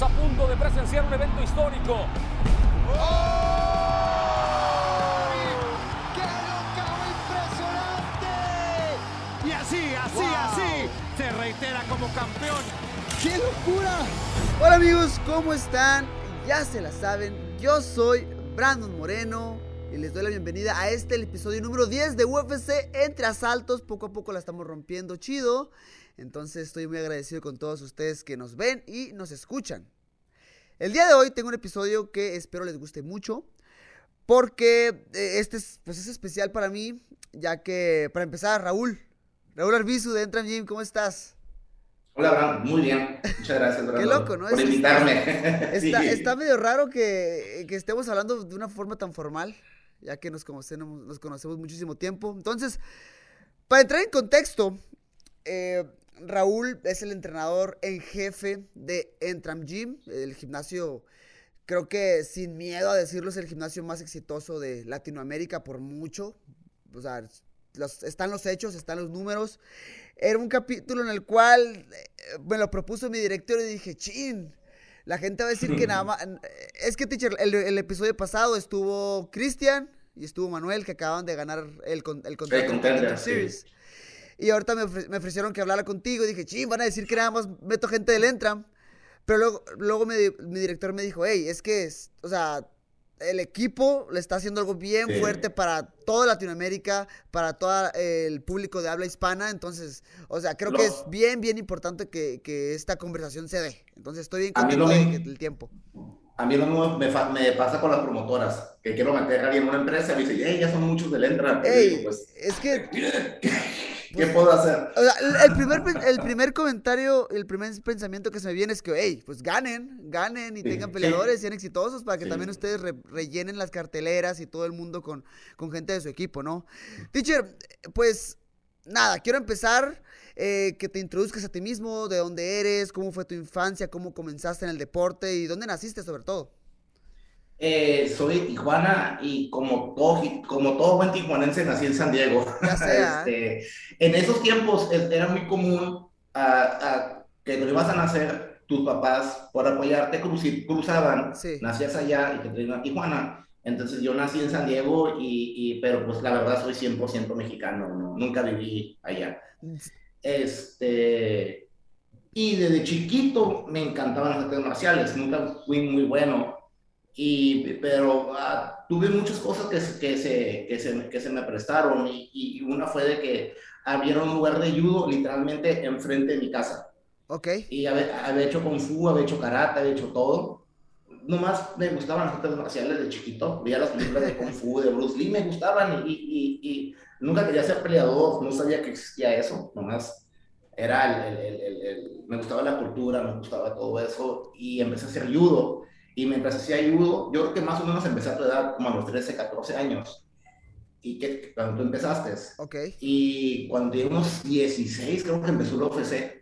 Estamos a punto de presenciar un evento histórico. ¡Qué impresionante! Y así, así, así, se reitera como campeón. ¡Qué locura! Hola amigos, ¿cómo están? Ya se la saben, yo soy Brandon Moreno y les doy la bienvenida a este el episodio número 10 de UFC entre asaltos. Poco a poco la estamos rompiendo chido. Entonces estoy muy agradecido con todos ustedes que nos ven y nos escuchan. El día de hoy tengo un episodio que espero les guste mucho. Porque eh, este es, pues es especial para mí, ya que para empezar, Raúl, Raúl Arbizu de Entram Gym, ¿cómo estás? Hola, Abraham. Muy bien. Muchas gracias, Brando, Qué loco, ¿no? Por Es- invitarme. Está, Sí. está medio raro que, que estemos hablando de una forma tan formal, ya que nos conocemos, nos conocemos muchísimo tiempo. Entonces, para entrar en contexto, eh, Raúl es el entrenador en jefe de Entram Gym, el gimnasio, creo que sin miedo a decirlo, es el gimnasio más exitoso de Latinoamérica por mucho. O sea, los- están los hechos, están los números. Era un capítulo en el cual eh, me lo propuso mi director y dije, chin, la gente va a decir que nada más... Es que, teacher, el, el episodio pasado estuvo Cristian y estuvo Manuel, que acaban de ganar el, con- el contrato sí. Y ahorita me, ofre- me ofrecieron que hablara contigo y dije, chin, van a decir que nada más meto gente del Entram. Pero luego, luego mi, mi director me dijo, hey, es que, es- o sea, el equipo le está haciendo algo bien Sí. fuerte para toda Latinoamérica, para todo el público de habla hispana. Entonces, o sea, creo que es bien, bien importante que, que esta conversación se dé. Entonces, estoy bien contento de del tiempo. A mí lo mismo me, pasa con las promotoras, que quiero meter a alguien en una empresa y me dice, hey, ya son muchos del Entra. Pues, es que ¿qué puedo hacer? O sea, el- primer, el primer comentario, el primer pensamiento que se me viene es que, hey, pues ganen, ganen y Sí, tengan sí. peleadores, sean exitosos para que Sí. también ustedes re- rellenen las carteleras y todo el mundo con, con gente de su equipo, ¿no? Teacher, pues nada, quiero empezar eh, que te introduzcas a ti mismo, de dónde eres, cómo fue tu infancia, cómo comenzaste en el deporte y dónde naciste sobre todo. Eh, soy de Tijuana y como todo, como todo buen tijuanense nací en San Diego. Este, en esos tiempos eh, era muy común ah, ah, que cuando ibas a nacer, tus papás, por apoyarte, cruci- cruzaban, Sí. nacías allá y te traían a Tijuana. Entonces yo nací en San Diego, y, y- pero pues la verdad soy 100% mexicano, ¿no? Nunca viví allá. Este, y desde chiquito me encantaban las artes marciales, nunca fui muy bueno, y, pero ah, tuve muchas cosas que, que, se, que, se, que se me prestaron, y, y una fue de que había un lugar de judo literalmente enfrente de mi casa, Ok. y había, había hecho kung fu, había hecho karate, había hecho todo. Nomás me gustaban las artes marciales de chiquito, veía las películas de kung fu, de Bruce Lee, me gustaban, y, y, y nunca quería ser peleador, no sabía que existía eso, nomás era el- el- el- el- me gustaba la cultura, me gustaba todo eso, y empecé a hacer judo, y mientras hacía judo, yo creo que más o menos empecé a tu edad, como a los 13, 14 años, y que cuando tú empezaste, Ok. y cuando tenía unos 16, creo que empezó el UFC.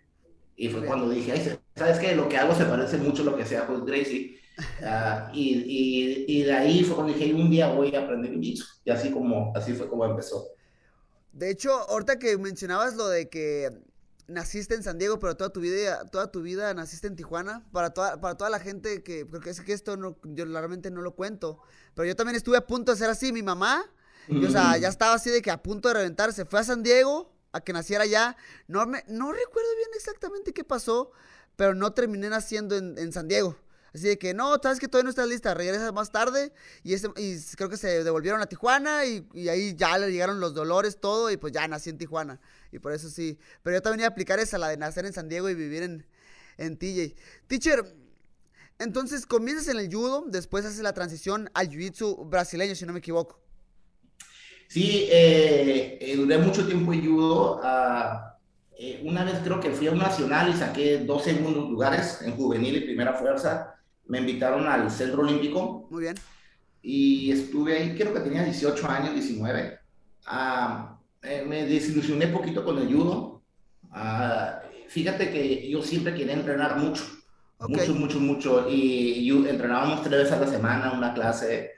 Y fue Ok. cuando dije, Ay, ¿sabes qué? Lo que hago se parece mucho a lo que hacía Jules Gracie. Ah, y, y, y de ahí fue cuando dije, un día voy a aprender jiu-jitsu. Y así, como, así fue como empezó. De hecho, ahorita que mencionabas lo de que naciste en San Diego, pero toda tu vida, toda tu vida naciste en Tijuana, para toda, para toda la gente que, porque es que esto no, yo realmente no lo cuento, pero yo también estuve a punto de ser así, mi mamá, y, o sea, ya estaba así de que a punto de reventar, se fue a San Diego a que naciera allá, no, me, no recuerdo bien exactamente qué pasó, pero no terminé naciendo en, en San Diego. Así de que, no, sabes que todavía no estás lista, regresas más tarde. Y, creo que se devolvieron a Tijuana y, y ahí ya le llegaron los dolores, todo, y pues ya nací en Tijuana. Y por eso sí. Pero yo también iba a aplicar esa, la de nacer en San Diego y vivir en, en TJ. Teacher, entonces comienzas en el judo, después haces la transición al jiu-jitsu brasileño, si no me equivoco. Sí, eh, eh, duré mucho tiempo en judo. ah, eh, una vez creo que fui a un nacional y saqué dos segundos lugares en juvenil y primera fuerza. Me invitaron al Centro Olímpico Muy bien. y estuve ahí, creo que tenía 18 años, 19. Ah, eh, me desilusioné poquito con el judo. Ah, fíjate que yo siempre quería entrenar mucho, Ok. mucho, mucho, mucho. Y yo entrenábamos tres veces a la semana, una clase.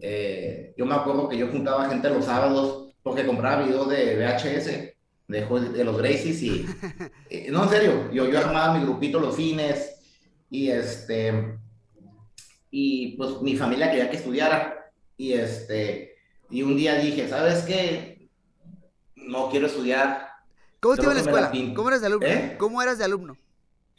Eh, yo me acuerdo que yo juntaba gente los sábados porque compraba videos de VHS de, de los Gracies y, eh, no, en serio, yo, yo armaba mi grupito los fines Y este, y pues mi familia quería que estudiara. Y este, y un día dije, ¿sabes qué? No quiero estudiar. ¿Cómo te iba en la escuela? ¿Cómo eras de alumno? ¿Eh? ¿Cómo eras de alumno?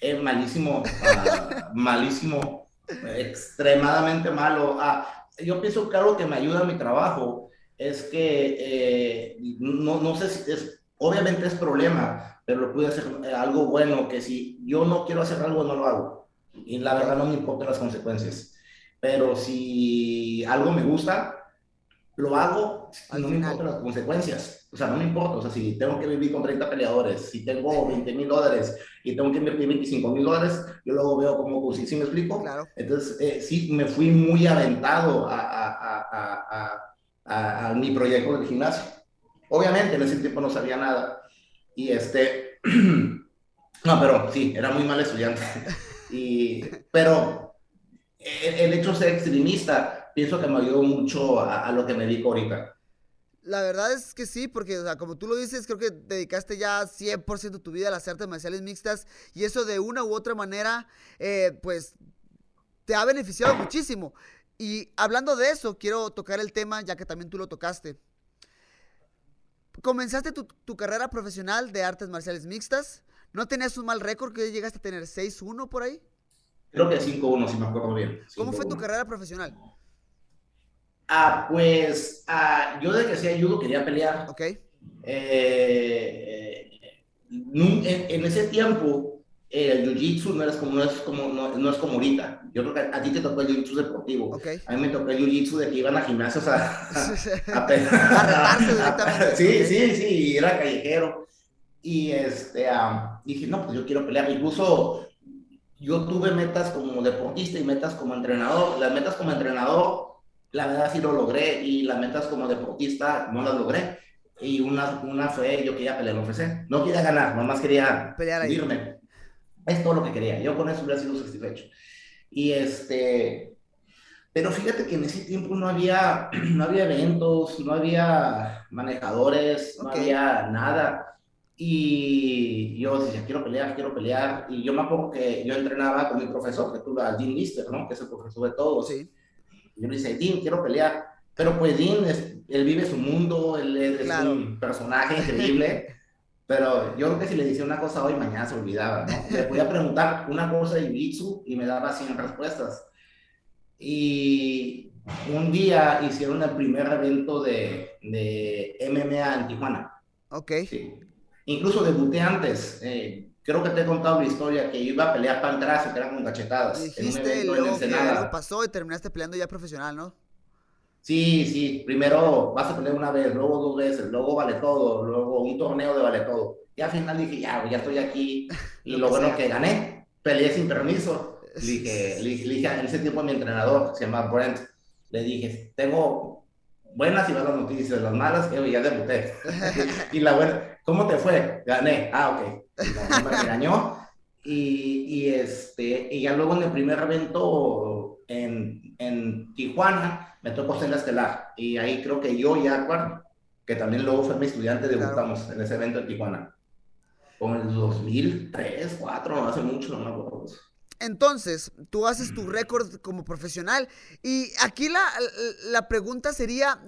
Eh, malísimo, ah, malísimo, extremadamente malo. Ah, yo pienso que algo que me ayuda a mi trabajo es que eh, no, no sé si es, obviamente es problema, pero lo pude hacer algo bueno, que si yo no quiero hacer algo, no lo hago. Y la verdad no me importan las consecuencias. Pero si algo me gusta, lo hago, Al no me importan las consecuencias. O sea, no me importa. O sea, si tengo que vivir con 30 peleadores, si tengo 20 mil dólares y tengo que invertir 25 mil dólares, yo luego veo cómo, si me explico? Claro. Entonces, eh, sí, me fui muy aventado a, a- a- a mi proyecto del gimnasio. Obviamente, en ese tiempo no sabía nada. Y este, no, pero sí, era muy mal estudiante. Y, pero el, hecho de ser extremista, pienso que me ayudó mucho a, lo que me dedico ahorita. La verdad es que sí, porque, como tú lo dices, creo que dedicaste ya 100% tu vida a las artes marciales mixtas y eso de una u otra manera, eh, pues, te ha beneficiado muchísimo. Y hablando de eso, quiero tocar el tema, ya que también tú lo tocaste. Comenzaste tu, tu carrera profesional de artes marciales mixtas. ¿No tenías un mal récord que llegaste a tener 6-1 por ahí? Creo que 5-1, si me acuerdo bien. ¿Cómo fue tu 5-1. carrera profesional? Ah, pues ah, yo de que hacía judo quería pelear. ¿Ok? Eh, en, en ese tiempo eh, el jiu-jitsu no, no, es como, no, no es como ahorita. Yo creo que a, a ti te tocó el jiu-jitsu deportivo. Ok. A mí me tocó el jiu-jitsu de que iban a gimnasios a, a, A retarse directamente, Sí, sí, sí, y era callejero. Y este, dije, no, pues yo quiero pelear. Incluso yo tuve metas como deportista y metas como entrenador. Las metas como entrenador, la verdad sí lo logré, y las metas como deportista no las logré. Y una, una fue, yo quería pelear en UFC. No quería ganar, nomás quería Pelear ahí. irme. Es todo lo que quería. Yo con eso hubiera sido satisfecho. Y este, pero fíjate que en ese tiempo no había, no había eventos, no había manejadores, no Ok. había nada. Y yo decía, quiero pelear, quiero pelear. Y yo me acuerdo que yo entrenaba con mi profesor, que tú, Dean Lister, ¿no? Que es el profesor de todos. Sí. Y yo le dije, Dean, quiero pelear. Pero pues Dean, es- él vive su mundo, él es, es Claro. un personaje increíble. pero yo creo que si le decía una cosa hoy, mañana se olvidaba, ¿no? Le podía preguntar una cosa de Jiu-Jitsu y me daba 100 respuestas. Y un día hicieron el primer evento de, de MMA en Tijuana. Ok. Sí. Incluso debuté antes. eh, creo que te he contado la historia que iba a pelear para atrás y que eran con cachetadas. en un Dijiste evento en que algo pasó y terminaste peleando ya profesional, ¿no? Sí, sí, primero vas a pelear una vez, luego dos veces, luego vale todo, luego un torneo de vale todo. Y al final dije, ya, ya estoy aquí. Y Lo lo que bueno sea. que gané, peleé sin permiso. Le dije, le, le dije en ese tiempo a mi entrenador, se llama Brent, le dije, tengo buenas y malas noticias, las malas que ya debuté. y la buena, ¿cómo te fue? Gané. Ah, ok. No me regañó. Y, y, este, y ya luego en el primer evento en, en Tijuana me tocó ser la estelar. Y ahí creo que yo y Aquar, que también luego fue mi estudiante, Claro. debutamos en ese evento en Tijuana. Como en el 2003, 2004, no hace mucho, no me acuerdo. Entonces, tú haces tu récord como profesional y aquí la, la pregunta sería,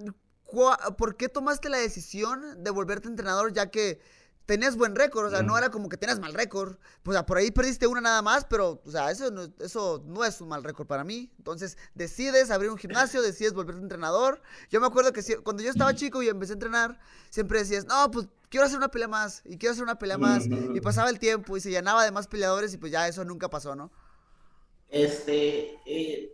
¿cuá- ¿por qué tomaste la decisión de volverte entrenador ya que tenías buen récord? O sea, no era como que tenías mal récord. O sea, por ahí perdiste una nada más, pero, o sea, eso no, eso no es un mal récord para mí. Entonces, decides abrir un gimnasio, decides volverte entrenador. Yo me acuerdo que si- cuando yo estaba chico y empecé a entrenar, siempre decías, no, pues quiero hacer una pelea más y quiero hacer una pelea más. Y pasaba el tiempo y se llenaba de más peleadores y pues ya eso nunca pasó, ¿no? Este, eh,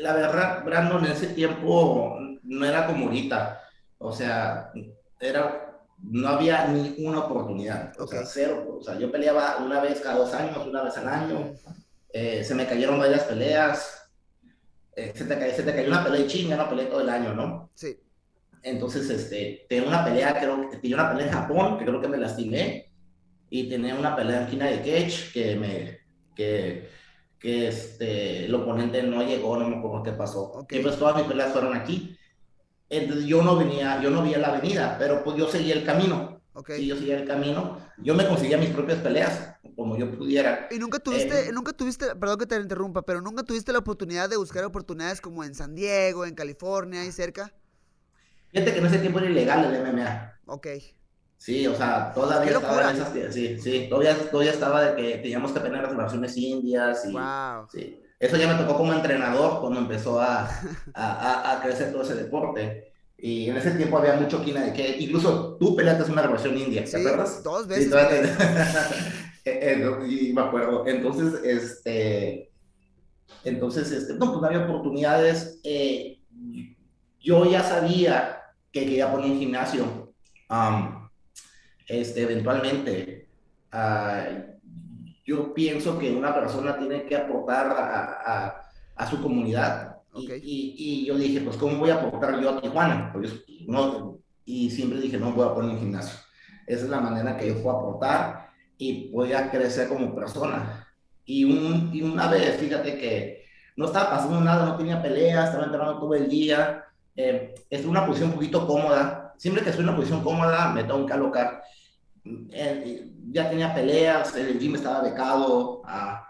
la verdad, Brandon, en ese tiempo no era como ahorita. O sea, era, no había ni una oportunidad. O sea, cero. O sea, yo peleaba una vez cada dos años, una vez al año. Eh, se me cayeron varias peleas. Eh, se, te, ca- se te cayó una pelea y chinga, no peleé todo el año, ¿no? Sí. Entonces, este, tenía una pelea, creo que tenía una pelea en Japón, que creo que me lastimé, y tenía una pelea en Kina de Cage, que me, que, que este, el oponente no llegó, no me acuerdo qué pasó. Ok. Y pues todas mis peleas fueron aquí. Entonces yo no venía, yo no vi la avenida, pero pues yo seguía el camino. Ok. Sí, yo seguía el camino. Yo me conseguía mis propias peleas, como yo pudiera. Y nunca tuviste, Eh, nunca tuviste, perdón que te interrumpa, pero nunca tuviste la oportunidad de buscar oportunidades como en San Diego, en California, ahí cerca. Fíjate que en ese tiempo era ilegal el MMA. Ok. Sí, o sea, todavía ¡Qué estaba en esas, sí, sí, todavía, todavía estaba de que teníamos que tener reservaciones indias y, Wow. sí. Eso ya me tocó como entrenador cuando empezó a, a, a- a crecer todo ese deporte. Y en ese tiempo había mucho quina de que, incluso tú peleaste una reservación india, ¿te Sí, acuerdas? dos Sí, veces. te- Eh, eh, y me acuerdo. Entonces, este, entonces, este, no, pues no había oportunidades. Eh, yo ya sabía que quería poner un gimnasio, am, este, eventualmente. Ah, yo pienso que una persona tiene que aportar a, a- a su comunidad. Y, y- y yo dije, pues, ¿cómo voy a aportar yo a Tijuana? Pues, no, y siempre dije, no, voy a poner un gimnasio. Esa es la manera que yo puedo aportar y voy a crecer como persona. Y, un, y una vez, fíjate que no estaba pasando nada, no tenía peleas, estaba entrenando todo el día, eh, en una posición un poquito cómoda. Siempre que estoy en una posición cómoda, me tengo que alocar. Eh, ya tenía peleas, el gym estaba becado, ah,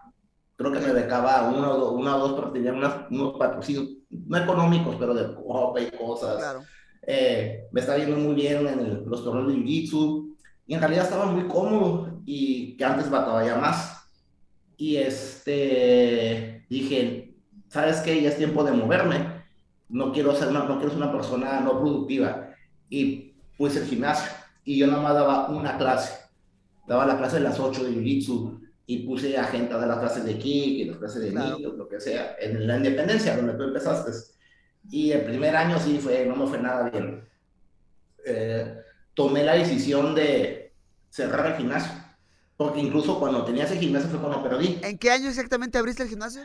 creo que me becaba uno, o dos- una o dos, pero tenía unas- unos patrocinios, no económicos, pero de ropa y cosas. Claro. Eh, me estaba yendo muy bien en el- los torneos de Jiu-Jitsu y en realidad estaba muy cómodo y que antes batallaba más. Y este, dije, ¿sabes qué? Ya es tiempo de moverme. No quiero ser una, no quiero ser una persona no productiva. Y puse el gimnasio y yo nomás daba una clase. Daba la clase de las 8 de Jiu-Jitsu y puse a gente a dar las clases de kick y las clases de Claro. niños, lo que sea, en la independencia donde tú empezaste. Y el primer año sí fue, no me fue nada bien. Eh, tomé la decisión de cerrar el gimnasio. Porque incluso cuando tenía ese gimnasio fue cuando perdí. ¿En qué año exactamente abriste el gimnasio?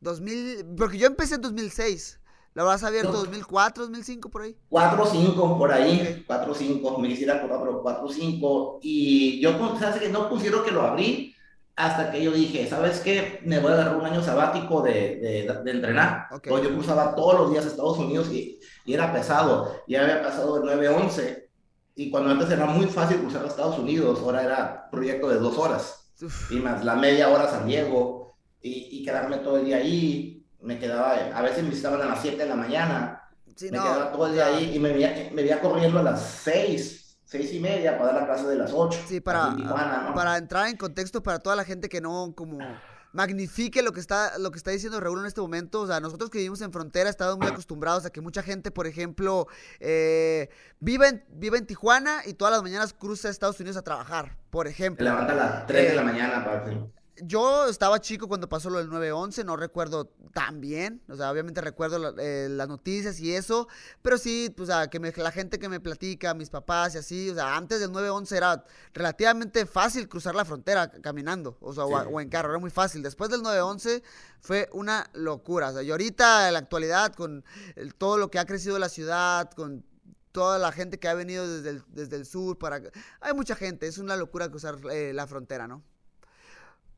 2000, porque yo empecé en 2006. ¿Lo habrás abierto No. 2004, 2005 por ahí? 4 o 5 por ahí, Ok. 4 o 5, me quisiera acordar, pero 4 o 5. Y yo, pues, ¿sabes qué? No pusieron que lo abrí hasta que yo dije, ¿sabes qué? Me voy a agarrar un año sabático de, de, de entrenar. Ok. Entonces, yo cruzaba todos los días a Estados Unidos y, y era pesado. Ya había pasado el 9-11. Y cuando antes era muy fácil cruzar a Estados Unidos, ahora era proyecto de dos horas. Uf, y más la media hora a San Diego y, y quedarme todo el día ahí. Me quedaba, a veces me visitaban a las 7 de la mañana, sí, me no, quedaba todo el día ahí y me veía, me veía corriendo a las 6, 6 y media para dar la clase de las 8. Sí, para, para entrar en contexto para toda la gente que no como magnifique lo que está lo que está diciendo Raúl en este momento. O sea, nosotros que vivimos en frontera estamos muy acostumbrados a que mucha gente, por ejemplo, eh, vive, en, vive en Tijuana y todas las mañanas cruza a Estados Unidos a trabajar, por ejemplo. levanta a las 3 de la Eh, mañana para Yo estaba chico cuando pasó lo del 9-11, no recuerdo tan bien, o sea, obviamente recuerdo la- eh, las noticias y eso, pero sí, o sea, que me- la gente que me platica, mis papás y así, o sea, antes del 9-11 era relativamente fácil cruzar la frontera caminando, o sea, o, o en carro, era muy fácil. Después del 9-11 fue una locura, o sea, y ahorita en la actualidad con el- todo lo que ha crecido la ciudad, con toda la gente que ha venido desde el, desde el sur para... Hay mucha gente, es una locura cruzar eh, la frontera, ¿no?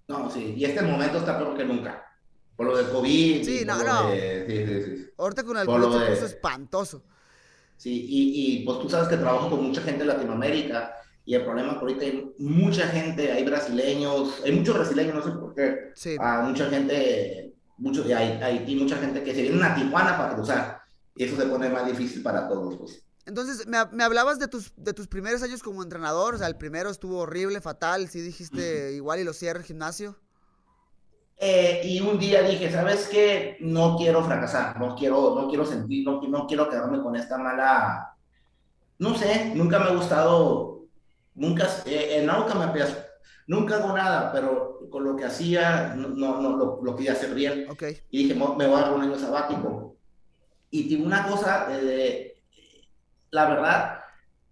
No, sí, y este momento está peor que nunca. Por lo del COVID. Sí, no, no. de- sí, sí, sí. Ahorita con el se de- puso espantoso. Sí, y, y pues tú sabes que trabajo con mucha gente de Latinoamérica y el problema es que ahorita hay mucha gente, hay brasileños, hay muchos brasileños, no sé por qué, Sí. a mucha gente, muchos de Hai- Haití, mucha gente que se vienen a Tijuana para cruzar y eso se pone más difícil para todos, pues. Entonces, me, me hablabas de tus, de tus primeros años como entrenador. O sea, el primero estuvo horrible, fatal. Sí dijiste igual y lo cierra el gimnasio. Eh, y un día dije, ¿sabes qué? No quiero fracasar, no quiero, no quiero sentir, no, no quiero quedarme con esta mala, no sé, nunca me ha gustado, nunca, eh, en nunca me nunca hago nada, pero con lo que hacía, no, no, no, lo, lo quería hacer bien. Ok. Y dije, "Mo- me voy a dar un año sabático. Y tiene una cosa, eh, la verdad,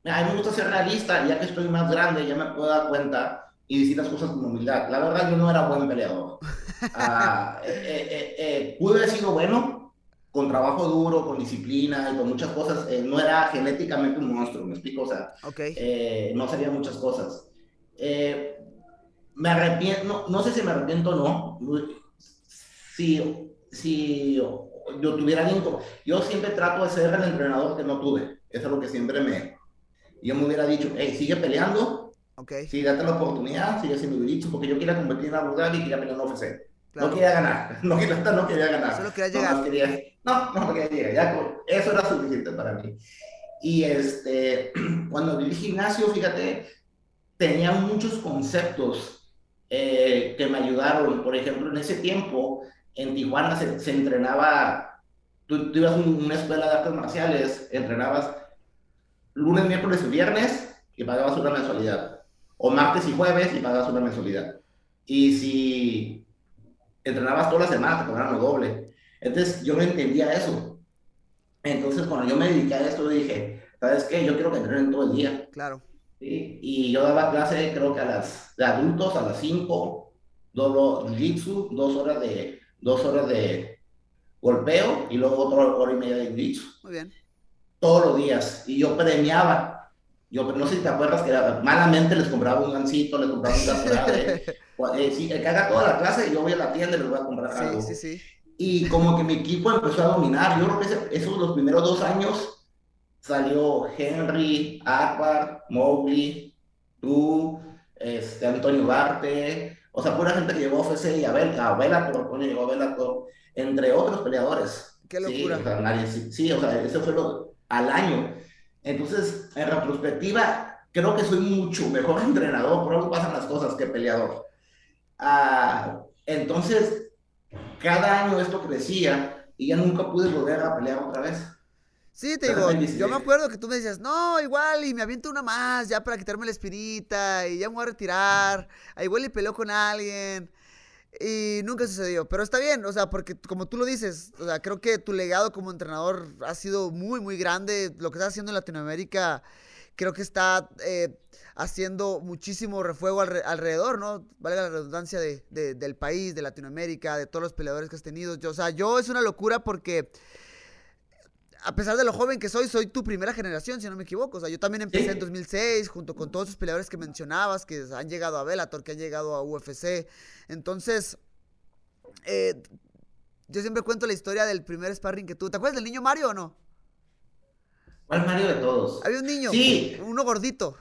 a mí me gusta ser realista, ya que estoy más grande, ya me puedo dar cuenta y decir las cosas con humildad. La verdad, yo no era buen peleador. Ah, eh, eh, eh, eh, pude haber sido bueno, con trabajo duro, con disciplina y con muchas cosas. eh, no era genéticamente un monstruo, me explico, o sea, Ok. eh, no sabía muchas cosas. Me arrepiento, no, no sé si me arrepiento o no. Si, si yo tuviera alguien como- Yo siempre trato de ser el entrenador que no tuve. Eso es lo que siempre me, yo me hubiera dicho, hey, sigue peleando, sí, date la oportunidad, sigue haciendo jiu porque yo quería competir en Abu Dhabi y quería pelear en UFC. Claro. No quería ganar, no quería, no quería ganar. Solo quería llegar. quería- no, no quería llegar, ya eso era suficiente para mí. Y este, cuando vi el gimnasio, fíjate, tenía muchos conceptos eh, que me ayudaron. Por ejemplo, en ese tiempo, en Tijuana se, se entrenaba, tú, tú ibas a un- una escuela de artes marciales, entrenabas lunes, miércoles y viernes y pagabas una mensualidad. O martes y jueves y pagabas una mensualidad. Y si entrenabas toda la semana, te cobraban lo doble. Entonces yo no entendía eso. Entonces cuando yo me dediqué a esto, dije, ¿sabes qué? Yo quiero que entrenen todo el día. Claro. ¿sí? Y yo daba clase, creo que a las de adultos a las 5, doble jiu-jitsu, dos horas de, dos horas de golpeo y luego otra hora y media de jiu-jitsu Muy bien. Todos los días y yo premiaba. Yo no sé si te acuerdas que malamente les compraba un gancito, les compraba un gatorade. eh, sí, el que haga toda la clase, yo voy a la tienda y les voy a comprar algo. Sí, sí, sí. Y como que mi equipo empezó a dominar. Yo creo que ese- esos los primeros dos años salió Henry, Akbar, Mowgli, tú, este, Antonio Barte, o sea, pura gente que llegó a UFC y a, Bel, a Bellator, Antonio llegó a Bellator, entre otros peleadores. Qué Sí, locura. o sea, nadie- sí, sí, o sea, eso fue lo, al año. Entonces, en retrospectiva, creo que soy mucho mejor entrenador, por algo pasan las cosas, que peleador. Ah, entonces, cada año esto crecía y ya nunca pude volver a pelear otra vez. Sí, te digo, yo me acuerdo que tú me decías, no, igual, y me aviento una más, ya para quitarme la espinita, y ya me voy a retirar, igual y peleo con alguien, y nunca sucedió, pero está bien, o sea, porque como tú lo dices, o sea, creo que tu legado como entrenador ha sido muy, muy grande, lo que estás haciendo en Latinoamérica, creo que está eh, haciendo muchísimo refuego alre- alrededor, ¿no? Valga la redundancia de- del país, de Latinoamérica, de todos los peleadores que has tenido, yo, o sea, yo es una locura porque a pesar de lo joven que soy, soy tu primera generación, si no me equivoco. O sea, yo también empecé Sí. en 2006, junto con todos esos peleadores que mencionabas, que han llegado a Bellator, que han llegado a UFC. Entonces, eh, yo siempre cuento la historia del primer sparring que tuve. ¿Te acuerdas del niño Mario o no? ¿Cuál Mario de todos? Había un niño, Sí. uno gordito,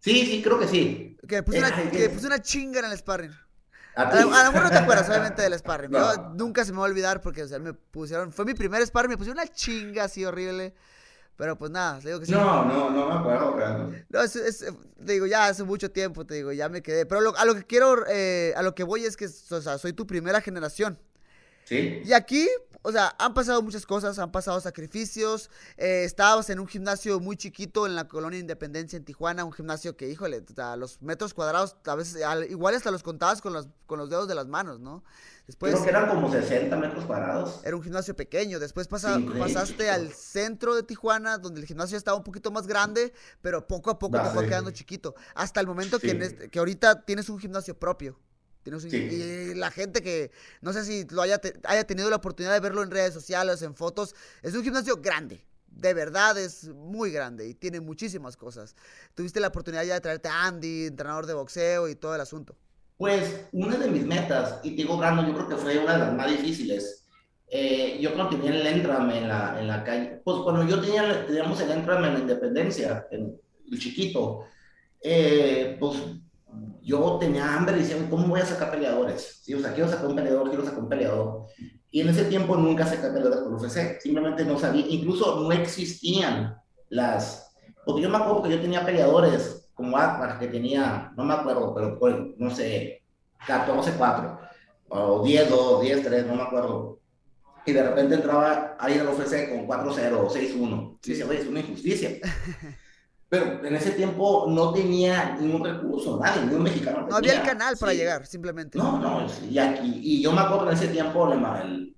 Sí, sí, creo que sí. que puso, una, que puso una chinga en el sparring. A A, lo a lo mejor no te acuerdas, obviamente, del sparring. Yo nunca se me va a olvidar porque, o sea, me pusieron... Fue mi primer sparring, me pusieron una chinga así horrible. Pero pues nada, te digo que sí. No, no, no me acuerdo. realmente. No, es, es- te digo, ya hace mucho tiempo, te digo, ya me quedé. Pero lo- a lo que quiero, eh, a lo que voy es que, o sea, soy tu primera generación. Sí. Y aquí, o sea, han pasado muchas cosas, han pasado sacrificios. eh, estábamos en un gimnasio muy chiquito en la colonia Independencia en Tijuana, un gimnasio que, híjole, sea, los metros cuadrados, a veces, al- igual hasta los contabas con los, con los dedos de las manos, ¿no? Después Creo que eran como 60 metros cuadrados. era un gimnasio pequeño. Después pasa- Sí, increíble. pasaste al centro de Tijuana, donde el gimnasio estaba un poquito más grande, pero poco a poco Ah, te fue sí. quedando chiquito. Hasta el momento que, Sí. en este- que ahorita tienes un gimnasio propio. Sí. Y la gente que, no sé si lo haya, te- haya tenido la oportunidad de verlo en redes sociales, en fotos, es un gimnasio grande. De verdad es muy grande y tiene muchísimas cosas. Tuviste la oportunidad ya de traerte a Andy, entrenador de boxeo y todo el asunto. Pues una de mis metas, y te digo, Brandon, yo creo que fue una de las más difíciles. Eh, yo cuando tenía el Entram en la, en la calle, pues cuando yo tenía, teníamos el Entram en la Independencia, en el chiquito, eh, pues yo tenía hambre y decía, ¿cómo voy a sacar peleadores? Sí, o sea, quiero sacar un peleador, quiero sacar un peleador. Y en ese tiempo nunca saqué peleadores por UFC, simplemente no sabía, incluso no existían las, porque yo me acuerdo que yo tenía peleadores como Akbar, que tenía, no me acuerdo, pero pues, no sé, 14-4, o 10-2, 10-3, no me acuerdo. Y de repente entraba ahí al UFC con 4-0 o 6-1. Sí. Y dice, oye, es una injusticia. Pero en ese tiempo no tenía ningún recurso, nadie, ni un mexicano. No había el canal para Sí. llegar, simplemente. No, no, y, aquí, y yo me acuerdo en ese tiempo el-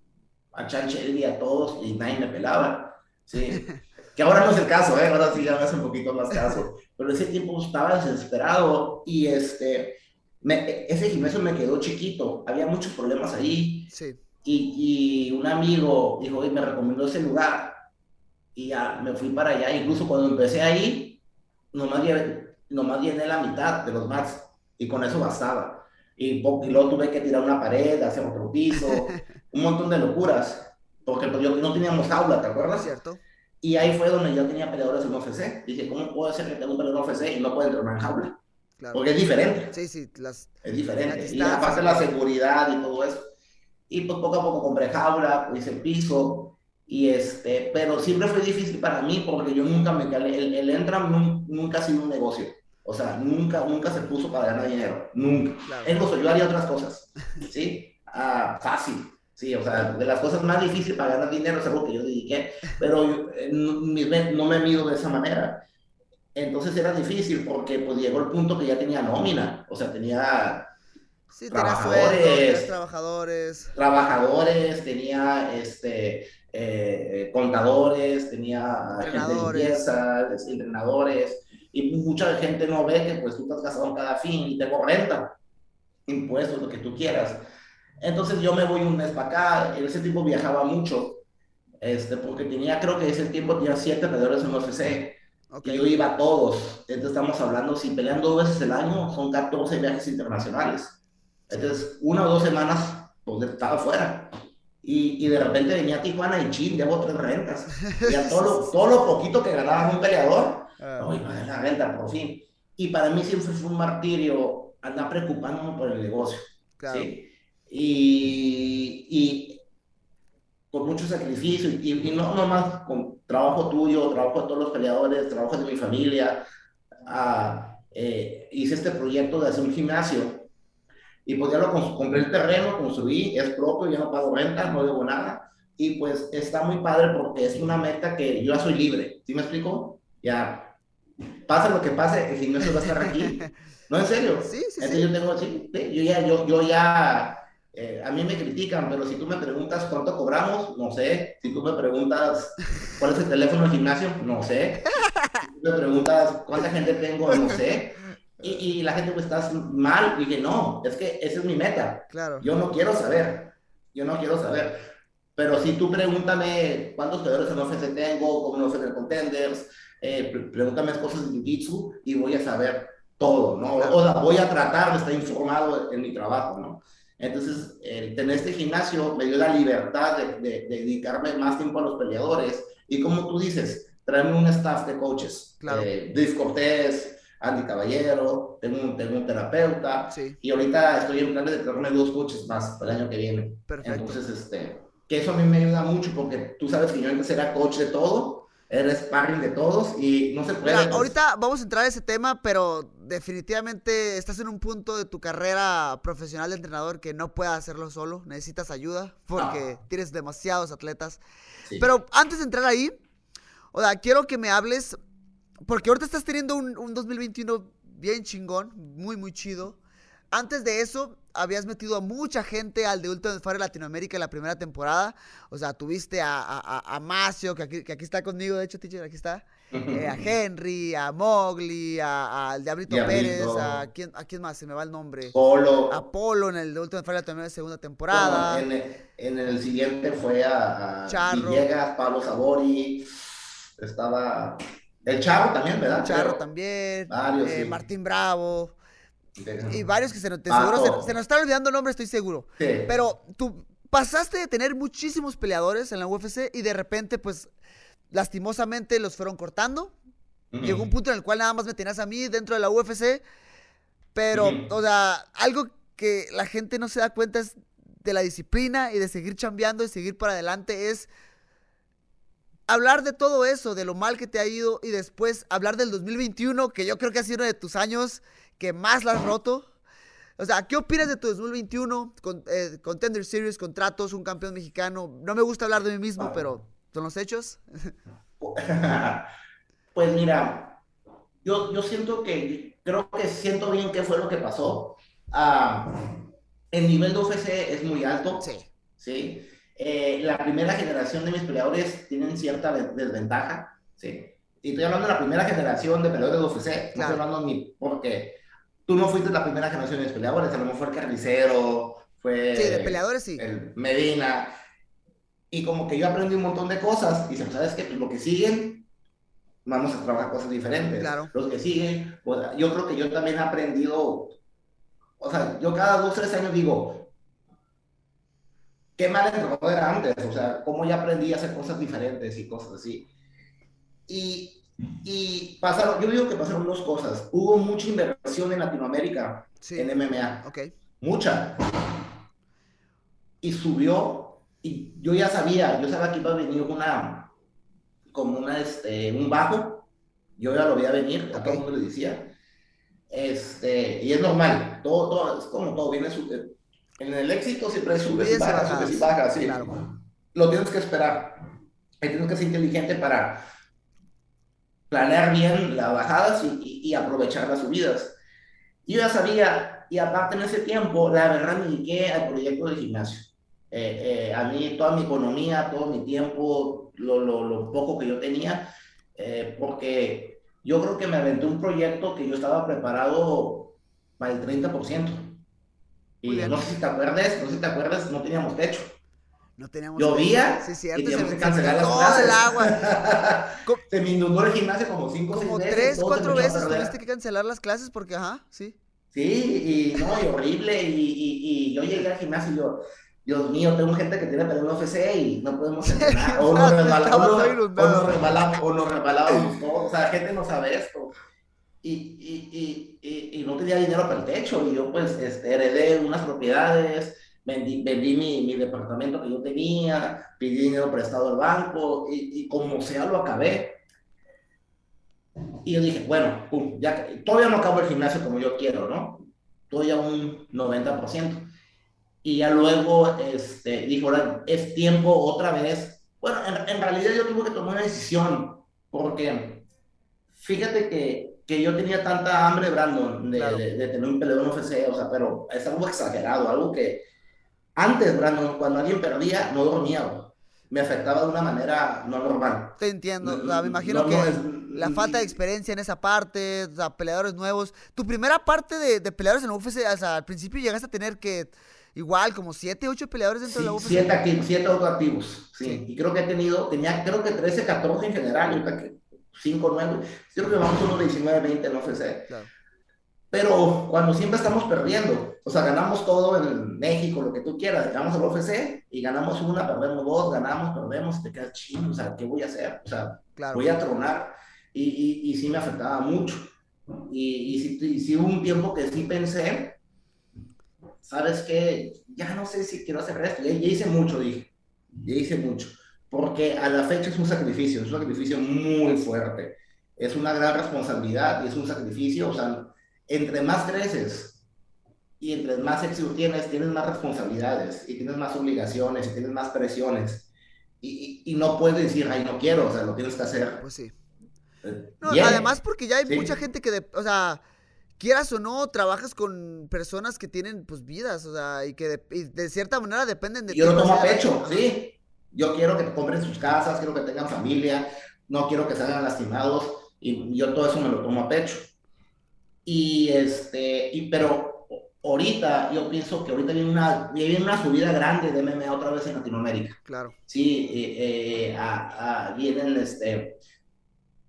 a Chan Shelby, a todos, y nadie me pelaba. Sí. que ahora no es el caso, ¿eh? ahora sí ya me hace un poquito más caso. Pero en ese tiempo estaba desesperado y este, me- ese gimnasio me quedó chiquito, había muchos problemas ahí. Sí. Y, y un amigo dijo, oye, me recomendó ese lugar. Y ya me fui para allá. Incluso cuando empecé ahí, nomás llené, nomás llené la mitad de los mats. Y con eso bastaba. Y, y luego tuve que tirar una pared, hacer otro piso, un montón de locuras. Porque pues, yo no teníamos jaula, ¿te ¿Es acuerdas? cierto? Y ahí fue donde yo tenía peleadores en UFC. Dije, ¿cómo puedo ser que tenga un peleador en UFC y no puedo entrenar en jaula? Claro. Porque es diferente. Sí, sí, las... Es diferente. La y aparte la seguridad y todo eso. Y pues poco a poco compré jaula, hice el piso. Y este, pero siempre fue difícil para mí porque yo nunca me calé. El, el Entram nunca ha sido un negocio. O sea, nunca, nunca se puso para ganar dinero. Nunca. Claro. Incluso yo haría otras cosas. ¿Sí? Ah, fácil. Sí, o sea, de las cosas más difíciles para ganar dinero es algo que yo dediqué. Pero yo, eh, no, no me mido de esa manera. Entonces era difícil porque pues llegó el punto que ya tenía nómina. O sea, tenía Sí, Trabajadores. sueldo, trabajadores. trabajadores, tenía este, eh, contadores, tenía gente de limpieza, es- entrenadores, y mucha gente no ve que pues tú estás gastando cada fin y tengo renta, impuestos, lo que tú quieras. Entonces yo me voy un mes para acá, en ese tiempo viajaba mucho, este, porque tenía, creo que ese tiempo tenía siete peleadores en UFC, Ok. y yo iba a todos. Entonces estamos hablando, si pelean dos veces el año, son 14 viajes internacionales. Entonces, una o dos semanas, pues estaba fuera. Y, y de repente venía a Tijuana y chin, llevo tres rentas. Y a todo lo, todo lo poquito que ganaba un peleador, Ah, no, iba a la renta, por fin. Y para mí siempre fue un martirio andar preocupándome por el negocio. claro. ¿sí? Y, y con mucho sacrificio, y, y no nomás con trabajo tuyo, trabajo de todos los peleadores, trabajo de mi familia, ah, eh, hice este proyecto de hacer un gimnasio, y pues ya lo compré el terreno, construí, es propio, ya no pago renta, no debo nada, y pues está muy padre porque es una meta que yo ya soy libre, ¿sí me explico? Ya, pase lo que pase, el gimnasio va a estar aquí, no, en serio, Sí, sí, entonces sí. yo tengo, sí, yo ya, yo, yo ya, eh, a mí me critican, pero si tú me preguntas cuánto cobramos, no sé. Si tú me preguntas cuál es el teléfono del gimnasio, no sé. Si tú me preguntas cuánta gente tengo, no sé. Y, y la gente, pues, estás mal. Y dije, no, es que esa es mi meta. Claro. Yo no quiero saber. Yo no quiero saber. Pero si tú pregúntame cuántos peleadores en UFC tengo, cómo no ofrecer contenders, eh, pre- pregúntame cosas de Jiu-Jitsu y voy a saber todo, ¿no? Claro. O sea, voy a tratar de estar informado en mi trabajo, ¿no? Entonces, el tener este gimnasio me dio la libertad de, de- de dedicarme más tiempo a los peleadores y como tú dices, traerme un staff de coaches. Claro. Eh, Dave Cortés, Andy Caballero, tengo un, tengo un terapeuta, Sí, y ahorita estoy en planes de traerme dos coaches más para el año que viene. perfecto. Entonces, este, que eso a mí me ayuda mucho porque tú sabes que yo antes era coach de todo, era sparring de todos y no se puede. Mira, ahorita vamos a entrar a ese tema, pero definitivamente estás en un punto de tu carrera profesional de entrenador que no puedes hacerlo solo, necesitas ayuda porque tienes demasiados atletas. sí. Pero antes de entrar ahí, o sea, quiero que me hables, porque ahorita estás teniendo un, un 2021 bien chingón, muy, muy chido. Antes de eso, habías metido a mucha gente al de Ultimate Fighter Latinoamérica en la primera temporada. O sea, tuviste a, a, a- Macio, que aquí, que aquí está conmigo, de hecho, teacher, aquí está. eh, a Henry, a Mowgli, a- al Diablito. Pérez, a quién, a quién más, se me va el nombre. Polo. A Polo en el de Ultimate Fighter Latinoamérica segunda temporada. Bueno, en, el, en el siguiente fue a, a Charro. Villegas, Pablo Sabori, estaba el Charro también, ¿verdad? Charro Creo. también. Varios, eh, sí. Martín Bravo. Y varios que se nos, seguro se, se nos están olvidando nombres, estoy seguro. Sí. Pero tú pasaste de tener muchísimos peleadores en la UFC y de repente, pues, lastimosamente los fueron cortando. Llegó un punto en el cual nada más me tenías a mí dentro de la UFC. Pero, o sea, algo que la gente no se da cuenta es de la disciplina y de seguir chambeando y seguir para adelante es hablar de todo eso, de lo mal que te ha ido y después hablar del 2021, que yo creo que ha sido uno de tus años que más la has roto. O sea, ¿qué opinas de tu 2021? Con, eh, Contender Series, contratos, un campeón mexicano. No me gusta hablar de mí mismo, pero son los hechos. Pues mira, yo, yo siento que, creo que siento bien qué fue lo que pasó. Ah, el nivel de UFC es muy alto, Sí. ¿sí? Eh, la primera generación de mis peleadores tienen cierta de- desventaja, ¿sí? Y estoy hablando de la primera generación de peleadores de UFC, no Claro. estoy hablando ni porque tú no fuiste la primera generación de mis peleadores, a lo mejor fue el Carnicero, fue Sí, de peleadores sí. el Medina, y como que yo aprendí un montón de cosas, y se ¿sabes qué? Pues lo que siguen, vamos a trabajar cosas diferentes. Claro. Los que siguen, pues yo creo que yo también he aprendido, o sea, yo cada dos, tres años digo, qué mal entrenador era antes, o sea, cómo ya aprendí a hacer cosas diferentes y cosas así. Y, y pasaron, yo digo que pasaron dos cosas. Hubo mucha inversión en Latinoamérica Sí. en MMA. Ok. Mucha. Y subió, y yo ya sabía, yo sabía que iba a venir una, como una, este, un bajo. Yo ya lo veía venir, a todo el mundo le decía. Este, y es normal, todo, todo, es como todo, viene su, en el éxito siempre sube y Subidas y baja, bajadas. sube y baja, sí. Claro. Lo tienes que esperar. Ahí tienes que ser inteligente para planear bien las bajadas y, y- y aprovechar las subidas. Yo ya sabía, y aparte en ese tiempo, la verdad me dediqué al proyecto del gimnasio. Eh, eh, a mí toda mi economía, todo mi tiempo, lo, lo, lo poco que yo tenía, eh, porque yo creo que me aventé un proyecto que yo estaba preparado para el 30%. Y no sé si te acuerdas, no sé si te acuerdas, no teníamos techo. No teníamos. Llovía Sí, y cierto. teníamos Se, que cancelar las todo el clases. agua. Se me inundó el gimnasio como cinco o Como seis veces. tres, todo se cuatro veces tuviste que cancelar las clases porque, ajá, sí. Sí, y no, y horrible. Y, y, y yo llegué al gimnasio y yo, Dios mío, tengo gente que tiene pelea en UFC y no podemos entrenar. O nos, Estaba o nos- resbala- o nos resbalábamos todos. O sea, la gente no sabe esto. Y, y, y, y, no tenía dinero para el techo. Y yo, pues, este, heredé unas propiedades, vendí, vendí mi, mi departamento que yo tenía, pedí dinero prestado al banco y, como sea lo acabé. Y yo dije, bueno, pum, ya, todavía no acabo el gimnasio como yo quiero, ¿no? Todavía un 90%. Y ya luego, este, dije, ahora es tiempo otra vez. Bueno, en, en realidad yo tuve que tomar una decisión, porque fíjate que, que yo tenía tanta hambre, Brandon, de, Claro. de- de tener un peleador en UFC, o sea, pero es algo exagerado, algo que antes, Brandon, cuando alguien perdía, no dormía, güey. me afectaba de una manera no normal. Te entiendo. o sea, me imagino No, que no, es- la falta de experiencia en esa parte, o sea, peleadores nuevos. Tu primera parte de, de peleadores en la UFC, o sea, al principio llegaste a tener que igual como 7, 8 peleadores dentro Sí, de la UFC. siete activos, siete autoactivos, sí. Sí. Y creo que he tenido, tenía creo que 13, 14 en general, ahorita que 5, 9. Yo creo que vamos unos 19, 20 en UFC. Claro. Pero cuando siempre estamos perdiendo, o sea, ganamos todo en México, lo que tú quieras, llegamos al UFC y ganamos una, perdemos dos, ganamos, perdemos, te quedas chido, o sea, ¿qué voy a hacer? O sea, Claro. voy a tronar. Y, y, y sí me afectaba mucho. Y, y, sí, y sí hubo un tiempo que sí pensé, ¿sabes qué? Ya no sé si quiero hacer esto. Ya, ya hice mucho, dije. Ya hice mucho. Porque a la fecha es un sacrificio, es un sacrificio muy fuerte. Es una gran responsabilidad y es un sacrificio. O sea, entre más creces y entre más éxito tienes, tienes más responsabilidades y tienes más obligaciones y tienes más presiones. Y, y, y no puedes decir, ay, no quiero, o sea, lo tienes que hacer. Pues sí. eh, No, bien. además porque ya hay Sí. mucha gente que, de- o sea, quieras o no, trabajas con personas que tienen, pues, vidas, o sea, y que de, y de cierta manera dependen de yo lo ti, tomo a o sea, pecho, sí. Yo quiero que compren sus casas, quiero que tengan familia, no quiero que salgan lastimados y yo todo eso me lo tomo a pecho. Y este, y pero ahorita yo pienso que ahorita viene una, viene una subida grande de MMA otra vez en Latinoamérica. Claro. Sí, eh, eh, a- a- vienen este,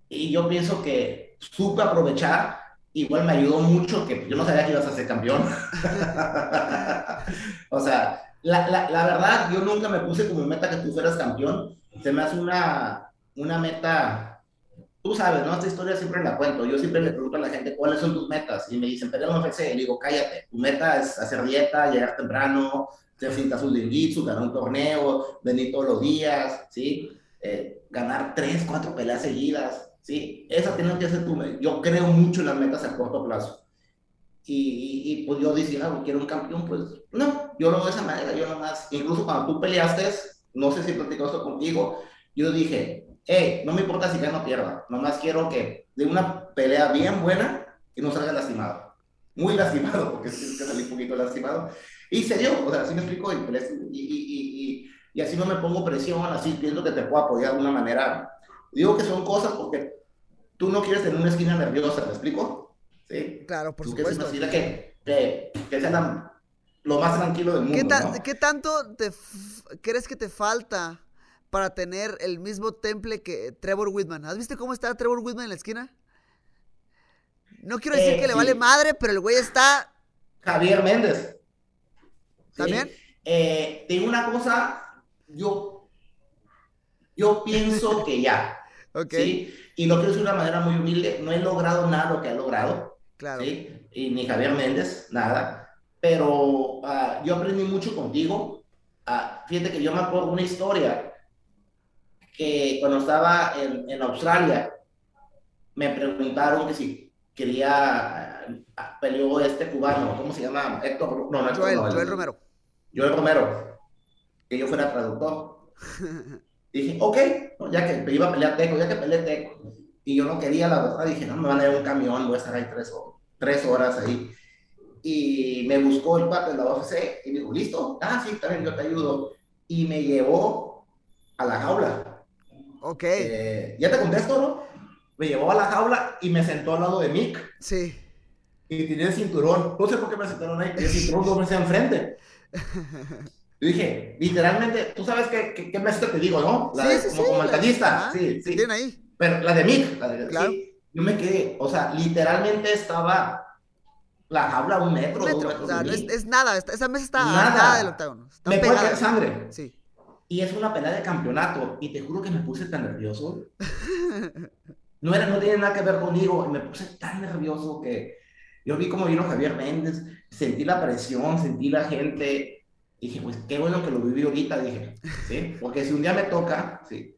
y yo pienso que supe aprovechar, igual me ayudó mucho, que yo no sabía que ibas a ser campeón. o sea, la, la, verdad, yo nunca me puse como meta que tú fueras campeón, se me hace una, una meta, tú sabes, ¿no? Esta historia siempre la cuento, yo siempre le pregunto a la gente, ¿cuáles son tus metas? Y me dicen, pero no UFC, y digo, cállate, tu meta es hacer dieta, llegar temprano, cintas de jiu-jitsu, ganar un torneo, venir todos los días, ¿sí? Eh, ganar tres, cuatro peleas seguidas, ¿sí? Esa tiene que ser tu meta. Yo creo mucho en las metas a corto plazo. Y, y, y, pues yo decía, ah, quiero un campeón, pues no, yo lo veo de esa manera, yo nomás, incluso cuando tú peleaste, no sé si platicó esto contigo, yo dije, hey, no me importa si gano o pierda, nomás quiero que de una pelea bien buena y no salga lastimado, muy lastimado, porque sí que salí un poquito lastimado, y se dio, o sea, así me explico, y, y, y, y, así no me pongo presión, así pienso que te puedo apoyar de alguna manera. Digo que son cosas porque tú no quieres tener una esquina nerviosa, ¿me explico? ¿Sí? Claro, por Tú supuesto. Que, que, que, que sea la, lo más tranquilo del mundo. ¿Qué, ta ¿no? ¿Qué, tanto te crees que te falta para tener el mismo temple que Trevor Whitman? ¿Has visto cómo está Trevor Whitman en la esquina? No quiero decir Eh, que le sí. vale madre, pero el güey está. Javier Méndez. ¿sí? ¿También? Eh, te digo una cosa, yo, yo pienso que ya. Ok. ¿sí? Y lo quiero decir de una manera muy humilde, no he logrado nada lo que ha logrado, Claro. ¿sí? Y ni Javier Méndez, nada. Pero ah, yo aprendí mucho contigo. Ah, fíjate que yo me acuerdo una historia que cuando estaba en, en Australia, me preguntaron que si quería, ah, peleó este cubano, ¿cómo se llama? Héctor, no, no, Joel, no, el- Joel Romero. Joel Romero, que yo fuera traductor. Dije, ok, ya que iba a pelear Teco, ya que peleé Teco, y yo no quería, la verdad, dije, no, me van a dar un camión, voy a estar ahí tres, tres horas ahí. Y me buscó el parte de la UFC y me dijo, listo, ah, sí, también yo te ayudo. Y me llevó a la jaula. Ok. Eh, ya te contesto, ¿no? Me llevó a la jaula y me sentó al lado de Mick Sí. y tenía el cinturón. No sé por qué me sentaron ahí, el cinturón no me hacía enfrente. Yo dije, literalmente, tú sabes qué, qué, qué mesita te digo, ¿no? La sí, de- sí, como, sí. como ajá, Sí, sí. Ahí. Pero la de Mick, la de, Claro. yo me quedé, o sea, literalmente estaba la jaula un metro, Un dos metro. metros O sea, no es, es nada. esa mesa está Nada. nada del octágono. Está me puede pegada. caer sangre. Sí. Y es una pelea de campeonato. Y te juro que me puse tan nervioso. No, era, no tiene nada que ver conmigo. Y me puse tan nervioso que yo vi como vino Javier Méndez. Sentí la presión, sentí la gente. Dije, pues qué bueno que lo viví ahorita. Dije, ¿sí? Porque si un día me toca, sí.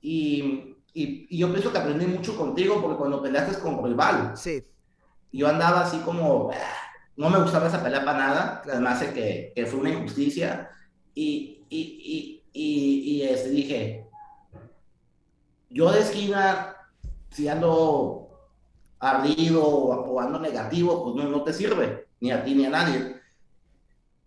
Y, y, y yo pienso que aprendí mucho contigo porque cuando peleaste con rival, Sí. Yo andaba así como, "Ah", no me gustaba esa pelea para nada, además de que, que fue una injusticia, y, y, y, y, y, este, dije, yo de esquina, si ando ardido o, o ando negativo, pues no, no te sirve, ni a ti ni a nadie.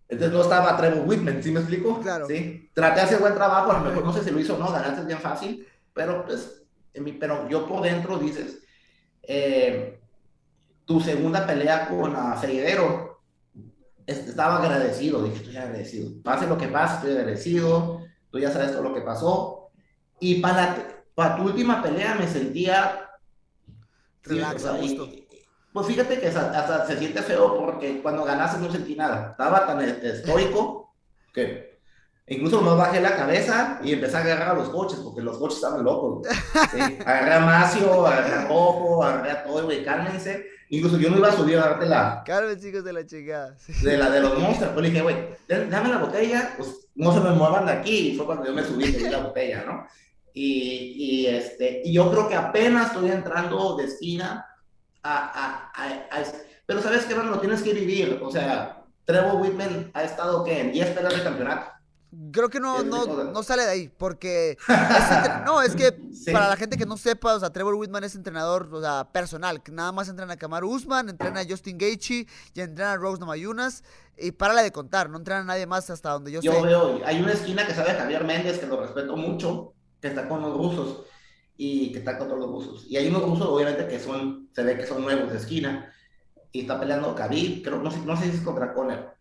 Entonces no estaba Trevor Whitman, ¿sí me explico? Claro. Sí. Traté de hacer buen trabajo, a lo mejor no sé si lo hizo o no, ganaste bien fácil, pero pues, en mi- pero yo por dentro dices, eh, tu segunda pelea con es- estaba agradecido, dije, estoy agradecido. Pase lo que pase, estoy agradecido, tú ya sabes todo lo que pasó. Y para, para tu última pelea me sentía... Relax, o sea, y- pues fíjate que hasta, hasta se siente feo porque cuando ganaste no sentí nada. Estaba tan estoico que incluso me bajé la cabeza y empecé a agarrar a los coches porque los coches estaban locos. Sí. Agarré a Macio, agarré a Rojo, agarré a todo, güey, cálmense. Incluso yo no iba a subir a darte la, Carmen, chicos de la chingada. Sí. de la de los monsters. Pues le dije, güey, dame la botella, pues no se me muevan de aquí. Y fue cuando yo me subí y di la botella, ¿no? Y, y, este, y yo creo que apenas estoy entrando de esquina a, a, a, a- pero sabes que, lo tienes que vivir. O sea, Trevor Whitman ha estado, ¿qué? En 10 peleas de campeonato. Creo que no, no, no sale de ahí, porque... es no, es que Sí. para la gente que no sepa, o sea, Trevor Whitman es entrenador, o sea, personal, que nada más entrena a Kamaru Usman, entrena a Justin Gaethje y entrena a Rose Namajunas, y párale de contar, no entrena a nadie más hasta donde yo, Yo sé. veo, hay una esquina que sabe Javier Méndez, que lo respeto mucho, que está con los rusos y que está con todos los rusos. Y hay unos rusos, obviamente, que son, se ve que son nuevos de esquina y está peleando Khabib, creo, no sé, no sé si es contra Conner.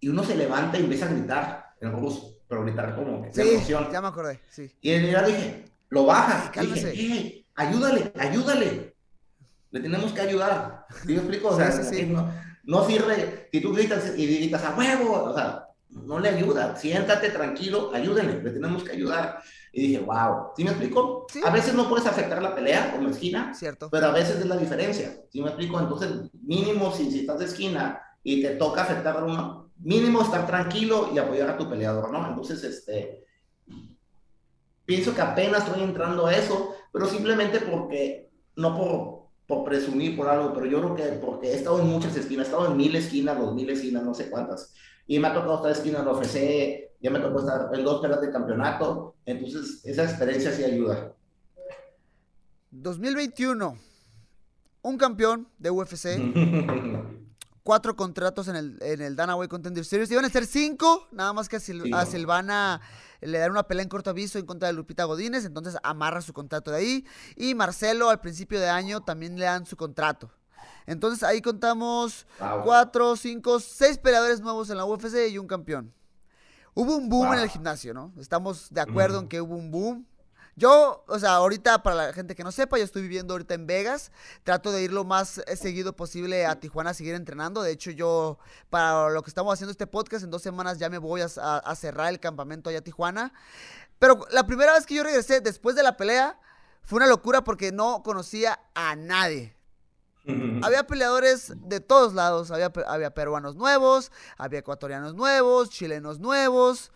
Y uno se levanta y empieza a gritar en ruso, pero gritar como que de Sí, emoción. ya me acordé, sí. Y yo dije, lo baja. Cálmese. Dije, "Eh, ayúdale, ayúdale. Le tenemos que ayudar. ¿Sí me explico? O sea, Sí, sí, sí. No, no sirve si tú gritas y gritas a huevo. O sea, no le ayuda. Siéntate tranquilo, ayúdenle, le tenemos que ayudar. Y dije, wow. ¿Sí me explico? Sí. A veces no puedes afectar la pelea como esquina, Cierto. pero a veces es la diferencia. ¿Sí me explico? Entonces, mínimo si, si estás de esquina y te toca afectar a uno, mínimo estar tranquilo y apoyar a tu peleador, ¿no? Entonces, este, pienso que apenas estoy entrando a eso, pero simplemente porque, no por, por presumir por algo, pero yo creo que porque he estado en muchas esquinas, he estado en mil esquinas, dos mil esquinas, no sé cuántas, y me ha tocado estar esquinas de ofrecer, ya me tocó estar en dos peleas de campeonato, entonces esa experiencia sí ayuda. 2021, un campeón de UFC, cuatro contratos en el, en el Dana White Contender Series. Iban a ser cinco, nada más que a, Sil- Sí, a. Silvana le dan una pelea en corto aviso en contra de Lupita Godínez, entonces amarra su contrato de ahí. Y Marcelo al principio de año también le dan su contrato. Entonces ahí contamos Wow. cuatro, cinco, seis peleadores nuevos en la UFC y un campeón. Hubo un boom en el gimnasio, ¿no? Estamos de acuerdo en que hubo un boom. Yo, o sea, ahorita para la gente que no sepa, yo estoy viviendo ahorita en Vegas. Trato de ir lo más eh, seguido posible a Tijuana a seguir entrenando. De hecho, yo, para lo que estamos haciendo este podcast, en dos semanas ya me voy a, a- a cerrar el campamento allá a Tijuana. Pero la primera vez que yo regresé después de la pelea fue una locura porque no conocía a nadie. Había peleadores de todos lados. Había, había peruanos nuevos, había ecuatorianos nuevos, chilenos nuevos.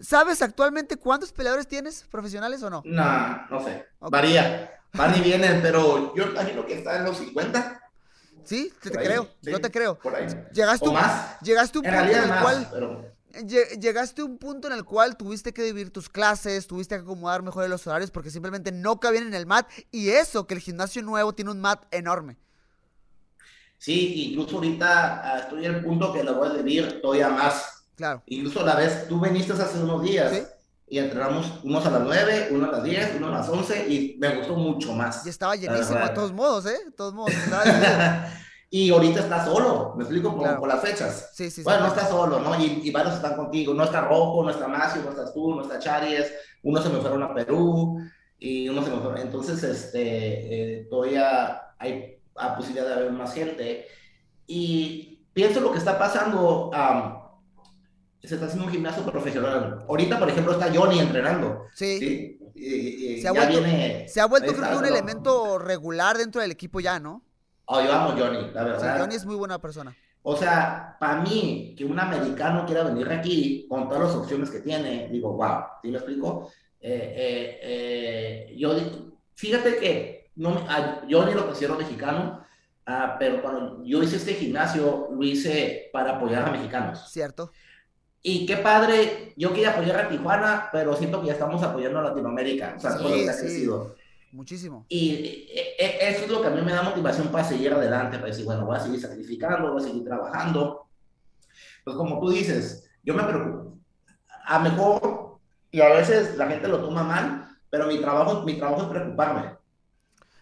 ¿Sabes actualmente cuántos peleadores tienes profesionales o no? No, no sé. Ok. Varía. Van y vienen, pero yo imagino que está en los 50. Sí, te, te creo, Sí, yo te creo. Por ahí. Llegaste, O un- más. llegaste a un En punto en el más, cual pero llegaste a un punto en el cual tuviste que dividir tus clases, tuviste que acomodar mejor los horarios porque simplemente no cabían en el mat y eso que el gimnasio nuevo tiene un mat enorme. sí, incluso ahorita ah, estoy en el punto que lo voy a vivir todavía más. Claro. Incluso la vez, tú viniste hace unos días Sí. y entrenamos unos a las 9, uno a las 10, uno a las 11 y me gustó mucho más. Y estaba llenísimo verdad. todos modos, ¿eh? Todos modos. y ahorita está solo, me explico por, Claro. por las fechas. Sí, sí, sí. Bueno, no está solo, ¿no? Y, y varios están contigo. No está Rojo, no está Macio, no estás tú, no está Charies. Unos se me fueron a Perú y unos se me fueron. Entonces, este, eh, todavía hay la posibilidad de haber más gente. Y pienso lo que está pasando. am, se está haciendo un gimnasio profesional. Ahorita, por ejemplo, está Johnny entrenando. Sí. ¿sí? Y, y Se ha vuelto- viene. Se ha vuelto creo que un elemento regular dentro del equipo ya, ¿no? Oh, yo amo Johnny, la O verdad. sea, Johnny es muy buena persona. O sea, para mí, que un americano quiera venir aquí con todas las opciones que tiene, digo, wow, ¿sí me explico? Eh, eh, eh, yo, fíjate que no a- ni lo considero mexicano, ah, pero cuando yo hice este gimnasio, lo hice para apoyar a mexicanos. Cierto. Y qué padre, yo quería apoyar a Tijuana, pero siento que ya estamos apoyando a Latinoamérica, o sea, todo lo que ha crecido. Muchísimo. Y eh, eh, eso es lo que a mí me da motivación para seguir adelante, para decir, bueno, voy a seguir sacrificando, voy a seguir trabajando. Pues como tú dices, yo me preocupo. A mejor, y a veces la gente lo toma mal, pero mi trabajo, mi trabajo es preocuparme.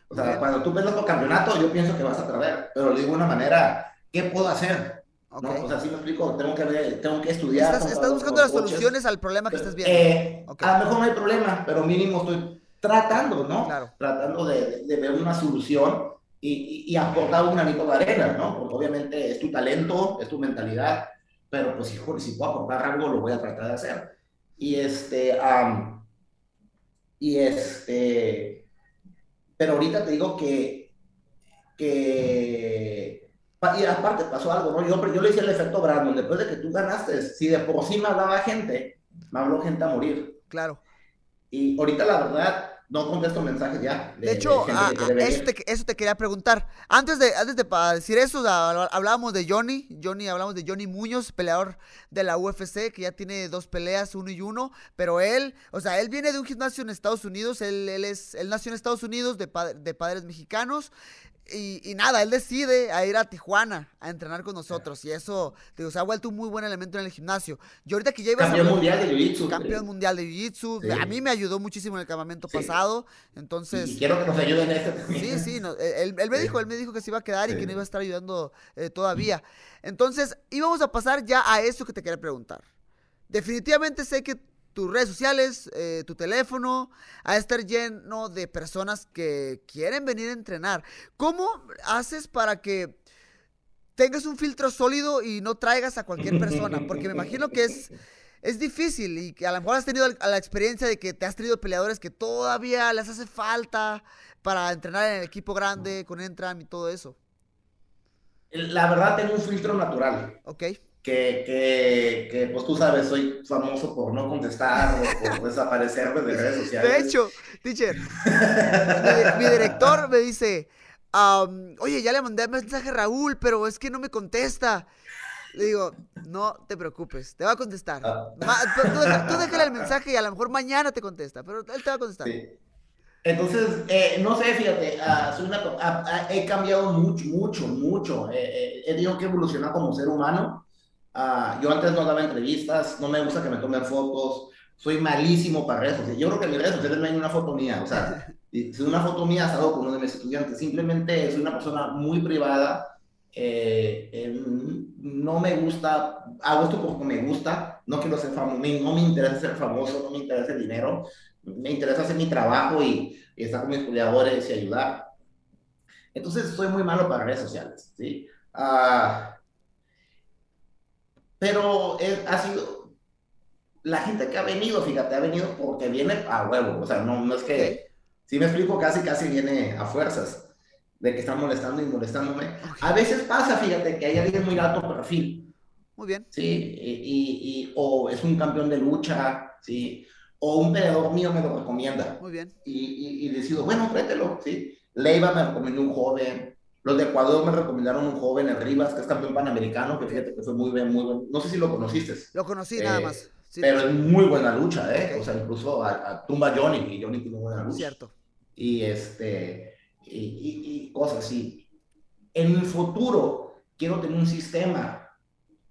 O sea, cuando tú ves otro campeonato, yo pienso que vas a traer, pero lo digo de una manera, ¿qué puedo hacer? Ok. ¿No? O sea, sí me explico, tengo que, ver, tengo que estudiar. Estás, estás buscando las coaches. soluciones al problema que estás viendo. Eh, Ok. A lo mejor no hay problema, pero mínimo estoy tratando, ¿no? Claro. Tratando de, de ver una solución y, y, y aportar un granito de arena, ¿no? Porque obviamente es tu talento, es tu mentalidad, pero pues hijo, si puedo aportar algo, lo voy a tratar de hacer. Y este, am, y este, pero ahorita te digo que, que, y aparte pasó algo, ¿no? Yo, yo le hice el efecto Brandon, después de que tú ganaste, si de por sí me hablaba gente, me habló gente a morir. Claro. Y ahorita la verdad, no contesto mensajes ya. De hecho, gente a- a- eso, te, eso te quería preguntar. Antes de, antes de pa- decir eso, hablábamos de Johnny. Johnny, hablamos de Johnny Muñoz, peleador de la UFC, que ya tiene dos peleas, uno y uno. Pero él, o sea, él viene de un gimnasio en Estados Unidos. Él, él, es, él nació en Estados Unidos de, pa- de padres mexicanos. Y, y nada, él decide a ir a Tijuana a entrenar con nosotros. Y eso, digo, se ha vuelto un muy buen elemento en el gimnasio. Yo ahorita que ya ibas a Campeón mundial de Jiu-Jitsu. campeón mundial de Jiu-Jitsu. Sí. A mí me ayudó muchísimo en el campamento Sí. pasado. Y, Entonces. y quiero que nos ayuden en este también. Sí, sí, no, él, él me Sí. dijo, él me dijo que se iba a quedar y que no iba a estar ayudando eh, todavía. Entonces, íbamos a pasar ya a eso que te quería preguntar. Definitivamente sé que tus redes sociales, eh, tu teléfono, a estar lleno de personas que quieren venir a entrenar. ¿Cómo haces para que tengas un filtro sólido y no traigas a cualquier persona? Porque me imagino que es, es difícil y que a lo mejor has tenido la experiencia de que te has tenido peleadores que todavía les hace falta para entrenar en el equipo grande, con Entram y todo eso. La verdad, tengo un filtro natural. ¿Ok? Que, que, que, pues tú sabes, soy famoso por no contestar o por desaparecerme de redes sociales. De hecho, teacher, mi, mi director me dice, um, oye, ya le mandé mensaje a Raúl, pero es que no me contesta. Le digo, no te preocupes, te va a contestar. Ah. Ma, tú, tú déjale el mensaje y a lo mejor mañana te contesta, pero él te va a contestar. Sí. Entonces, eh, no sé, fíjate, ah, soy una, ah, ah, he cambiado mucho, mucho, mucho. Eh, eh, he tenido que evolucionar como ser humano. Ah, yo antes no daba entrevistas, no me gusta que me tomen fotos, soy malísimo para redes sociales. Yo creo que en mis redes sociales no hay una foto mía, o sea, si una foto mía estado con uno de mis estudiantes, simplemente soy una persona muy privada, eh, eh, no me gusta, hago esto porque me gusta, no quiero ser famoso, no me interesa ser famoso, no me interesa el dinero, me interesa hacer mi trabajo y, y estar con mis peleadores y ayudar. Entonces soy muy malo para redes sociales, ¿sí? Ah, pero ha sido, la gente que ha venido, fíjate, ha venido porque viene a huevo, o sea, no, no es que, si me explico, casi, casi viene a fuerzas de que están molestando y molestándome. A veces pasa, fíjate, que hay alguien muy alto perfil. Muy bien. Sí, y, y, o es un campeón de lucha, sí, o un peleador mío me lo recomienda. Muy bien. Y, y, y decido, bueno, créetelo, sí. Leiva me recomendó un joven, los de Ecuador me recomendaron un joven, el Rivas, que es campeón panamericano, que fíjate que fue muy bien, muy bueno. No sé si lo conociste. Lo conocí nada más. pero es muy buena lucha, ¿eh? O sea, incluso a, tumba Johnny, y Johnny tiene buena lucha. Cierto. Y este, y, y, cosas así. En el futuro, quiero tener un sistema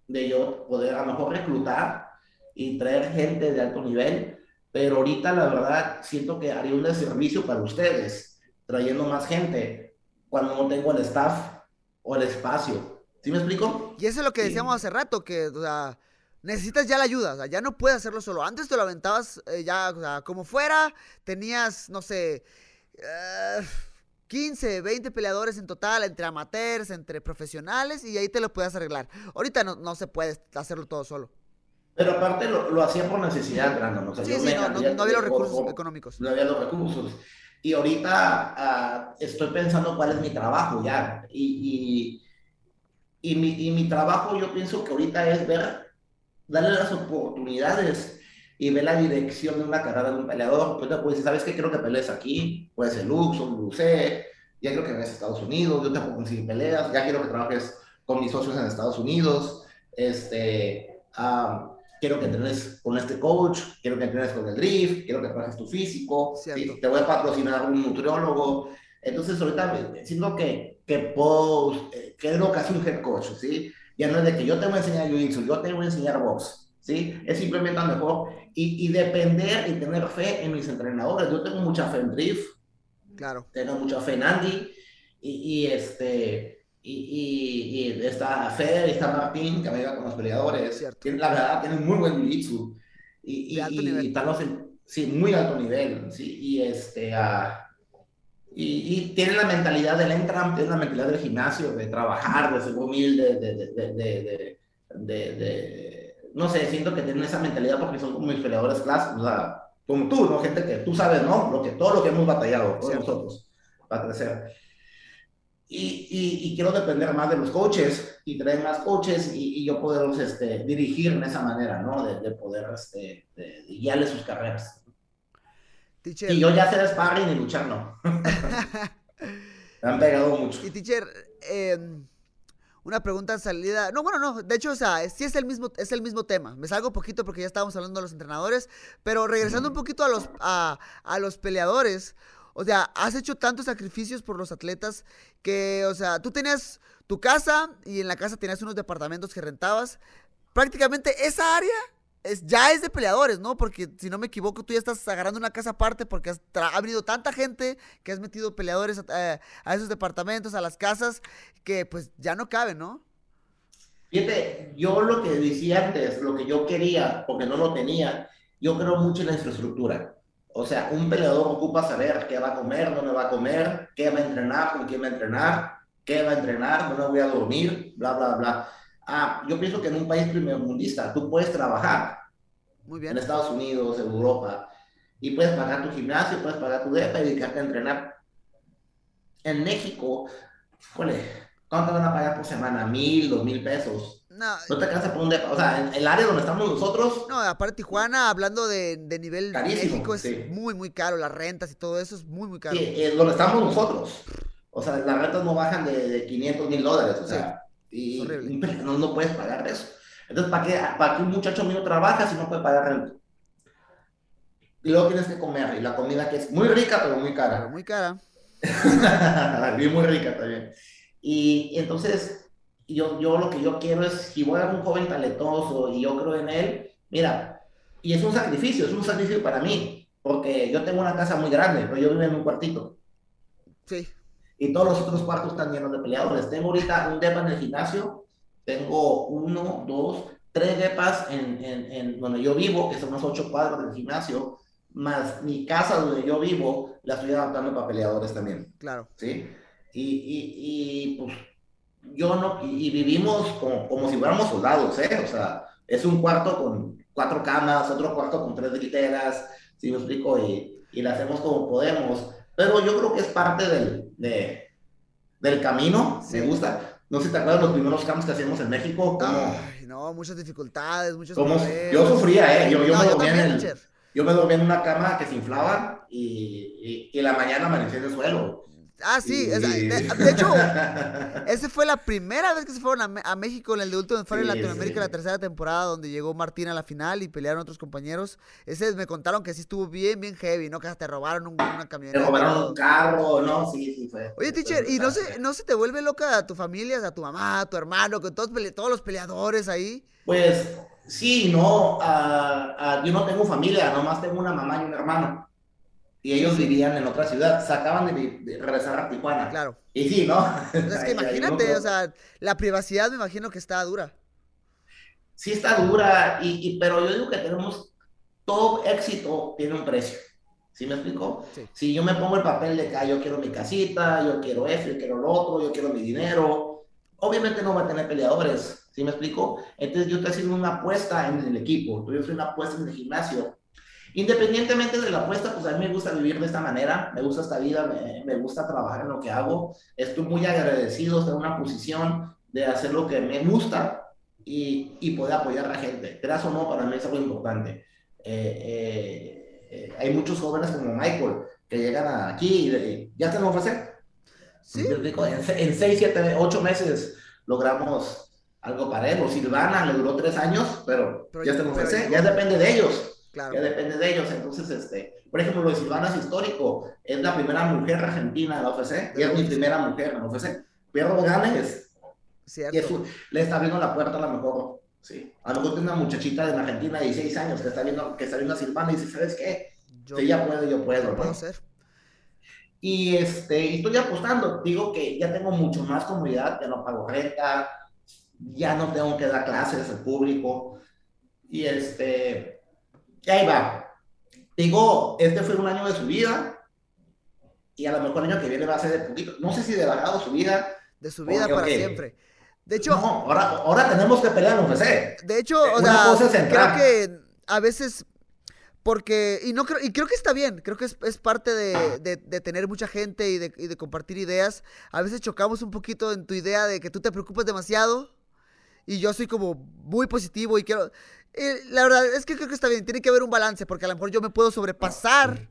de yo poder a lo mejor reclutar y traer gente de alto nivel, pero ahorita la verdad siento que haría un servicio para ustedes, trayendo más gente cuando no tengo el staff o el espacio. ¿Sí me explico? Y eso es lo que decíamos hace rato, que, o sea, necesitas ya la ayuda, o sea, ya no puedes hacerlo solo. Antes te lo aventabas eh, ya, o sea, como fuera, tenías, no sé, 15, eh, 20 peleadores en total, entre amateurs, entre profesionales, y ahí te lo puedes arreglar. Ahorita no, no se puede hacerlo todo solo. Pero aparte lo, lo hacía por necesidad, Brandon. O sea, sí, sí, no, no, había los recursos económicos. No había los recursos. Y ahorita uh, estoy pensando cuál es mi trabajo ya. Y, y, y, mi, y, mi, trabajo yo pienso que ahorita es ver, darle las oportunidades y ver la dirección de una carrera de un peleador. Pues, pues ¿sabes qué? Quiero que pelees aquí, puede ser Luxon, Lucé, ya quiero que vayas a Estados Unidos, yo te puedo conseguir peleas, ya quiero que trabajes con mis socios en Estados Unidos, este, um, quiero que entrenes con este coach, quiero que entrenes con el drift, quiero que trabajes tu físico, te voy a patrocinar un nutriólogo. Entonces, ahorita siento que, que puedo, eh, que es lo que hace un head coach, ¿sí? Ya no es de que yo te voy a enseñar jiu-jitsu, yo te voy a enseñar box, ¿sí? Es simplemente mejor y, y, depender y tener fe en mis entrenadores. Yo tengo mucha fe en drift, claro. tengo mucha fe en Andy y, y este y, y, está Feder y está Martín, que me con los peleadores. Tienen, la verdad, tienen muy buen jiu-jitsu. Y, y, alto nivel. sí, muy alto nivel. Sí, y, este, uh, y, tienen la mentalidad del Entram, tienen la mentalidad del gimnasio, de trabajar, de ser humilde, de, de, de, de, no sé, siento que tienen esa mentalidad porque son como mis peleadores clásicos, o sea, como tú, ¿no? Gente que tú sabes, ¿no? Lo que, todo lo que hemos batallado, todos nosotros, para crecer. Y, y, quiero depender más de los coaches y traer más coaches y, y yo poderlos este, dirigir en esa manera, ¿no? De, de poder este, de, de guiarles sus carreras. Teacher. Y yo ya sé sparring y luchar, no. Me han pegado mucho. Y teacher, eh, una pregunta salida. No, bueno, no. De hecho, o sea, sí es el mismo, es el mismo tema. Me salgo un poquito porque ya estábamos hablando de los entrenadores. Pero regresando un poquito a los, a, a los peleadores. O sea, has hecho tantos sacrificios por los atletas que, o sea, tú tenías tu casa y en la casa tenías unos departamentos que rentabas. Prácticamente esa área es, ya es de peleadores, ¿no? Porque si no me equivoco, tú ya estás agarrando una casa aparte porque has ha venido tanta gente que has metido peleadores a, a, esos departamentos, a las casas, que pues ya no cabe, ¿no? Fíjate, yo lo que decía antes, lo que yo quería, porque no lo tenía, yo creo mucho en la infraestructura. O sea, un peleador ocupa saber qué va a comer, dónde va a comer, qué va a entrenar, con quién va a entrenar, qué va a entrenar, dónde voy a dormir, bla, bla, bla. Ah, yo pienso que en un país primermundista tú puedes trabajar. Muy bien. En Estados Unidos, en Europa, y puedes pagar tu gimnasio, puedes pagar tu depa y dedicarte a entrenar. En México, jole, ¿cuánto van a pagar por semana? ¿Mil, dos mil pesos? No, no te alcanza por un depa. O sea, en el área donde estamos nosotros. No, aparte Tijuana, hablando de, de nivel México, es muy, muy caro. Las rentas y todo eso es muy, muy caro. Sí, es donde estamos nosotros. O sea, las rentas no bajan de, de 500 mil dólares. O sea, y no, no, puedes pagar eso. Entonces, ¿para qué, ¿para qué un muchacho mío trabaja si no puede pagar renta? Y luego tienes que comer. Y la comida que es muy rica, pero muy cara. Pero muy cara. y muy rica también. Y, y entonces yo, yo lo que yo quiero es, si voy a un joven talentoso y yo creo en él, mira, y es un sacrificio, es un sacrificio para mí, porque yo tengo una casa muy grande, pero yo vivo en un cuartito. Sí. Y todos los otros cuartos están llenos de peleadores. Tengo ahorita un depa en el gimnasio, tengo uno, dos, tres depas en, en, en donde yo vivo, que son unos ocho cuadros del gimnasio, más mi casa donde yo vivo, la estoy adaptando para peleadores también, Claro. ¿sí? Y, y, y pues yo no, y, vivimos como, como si fuéramos soldados, ¿eh? O sea, es un cuarto con cuatro camas, otro cuarto con tres literas, ¿sí me explico? Y, y la hacemos como podemos, pero yo creo que es parte del, de, del camino, Sí. me gusta. No sé si te acuerdas los primeros camps que hacíamos en México, como... Ay, no, muchas dificultades, muchos problemas. Yo sufría, ¿eh? Yo- yo No, me dormía en el-. Yo me dormía en una cama que se inflaba y, y, y la mañana amanecí en el suelo. Ah, sí, es- de, de hecho, esa fue la primera vez que se fueron a, México en el de Ultimate Fighter en Sí, Latinoamérica, sí. la tercera temporada, donde llegó Martín a la final y pelearon otros compañeros. Ese me contaron que sí estuvo bien, bien heavy, ¿no? Que hasta te robaron un- una camioneta. robaron todo. un carro, ¿no? Sí, sí, fue. Oye, fue teacher, ¿y no se, no se te vuelve loca a tu familia, a tu mamá, a tu hermano, con todos, todos los peleadores ahí? Pues sí, no, ah, ah, yo no tengo familia, nomás tengo una mamá y un hermano. Y ellos vivían en otra ciudad, se acaban de, de regresar a Tijuana. Claro. Y sí, ¿no? Pues es que imagínate, o sea, la privacidad me imagino que está dura. sí está dura, y, y- pero yo digo que tenemos, todo éxito tiene un precio. ¿Sí me explico? Sí. Si yo me pongo el papel de que ah, yo quiero mi casita, yo quiero esto, yo quiero lo otro, yo quiero mi dinero, obviamente no va a tener peleadores. ¿Sí me explico? Entonces yo estoy haciendo una apuesta en el equipo, yo estoy una apuesta en el gimnasio. Independientemente de la apuesta, pues a mí me gusta vivir de esta manera, me gusta esta vida, me, me gusta trabajar en lo que hago. Estoy muy agradecido, estoy en una posición de hacer lo que me gusta y, y poder apoyar a la gente. Creas o no, para mí es algo importante. Eh, eh, eh, hay muchos jóvenes como Michael que llegan aquí y de- ya te lo ofrecen. Sí. En, se- en seis, siete, ocho meses logramos algo para él. O Silvana le duró tres años, pero, Pero ya te lo ofrecen. Ya depende de ellos. Claro. Ya depende de ellos. Entonces, este, por ejemplo, lo de Silvana es histórico. Es la primera mujer argentina en la UFC. Y es mi primera mujer en la UFC. Pierro Ganes. Cierto. Y le está abriendo la puerta a lo mejor. Sí. A lo mejor tiene una muchachita en Argentina de 16 años que está viendo, que está viendo a Silvana y dice, ¿sabes qué? Yo Si ella puede, yo puedo, puedo ¿no? ser. Y este, y estoy apostando, digo que ya tengo mucho más comodidad, ya no pago renta, ya no tengo que dar clases al público. Y este, y ahí va. Digo, este fue un año de su vida y a lo mejor el año que viene va a ser de poquito, no sé si de bajado su vida. De su vida para siempre. De hecho, no, ahora, ahora tenemos que pelear en UFC. de hecho, o Una sea, creo que a veces porque y no creo y creo que está bien, creo que es, es parte de, de- de tener mucha gente y de, y de compartir ideas. A veces chocamos un poquito en tu idea de que tú te preocupas demasiado y yo soy como muy positivo y quiero eh, la verdad es que creo que está bien, tiene que haber un balance porque a lo mejor yo me puedo sobrepasar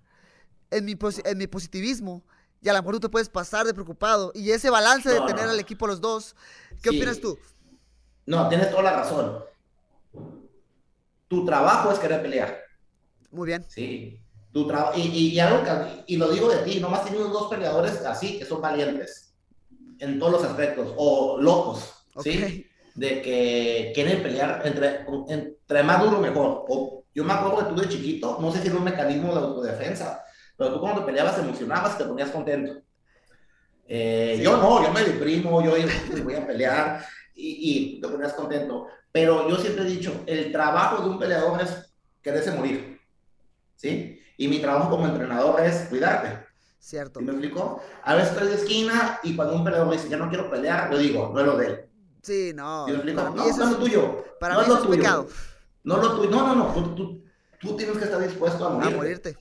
en mi, en mi positivismo y a lo mejor tú te puedes pasar de preocupado y ese balance de No, tener no. al equipo los dos, ¿qué Sí. opinas tú? No, tienes toda la razón. Tu trabajo es querer pelear. Muy bien. Sí. Tu y, y, y algo que- y lo digo de ti, nomás tenido dos peleadores así que son valientes en todos los aspectos, o locos, ¿sí? De que quieren pelear entre, entre más duro mejor. O, yo me acuerdo que tú de chiquito, no sé si era un mecanismo de autodefensa, pero tú cuando peleabas te emocionabas, te ponías contento. Eh, Sí. Yo no, yo me deprimo, yo, yo voy a pelear y, y te ponías contento. Pero yo siempre he dicho, el trabajo de un peleador es quererse morir. ¿Sí? Y mi trabajo como entrenador es cuidarte. Cierto. ¿Sí me explico? A veces estoy de esquina y cuando un peleador me dice, ya no quiero pelear, yo digo, no es lo de él. Sí, no. ¿Sí me explico? Para mí No, eso no es lo tuyo. para no mí es lo tuyo. pecado. No lo tuyo. No, no, no. Tú, tú, tú tienes que estar dispuesto a A morir. morirte.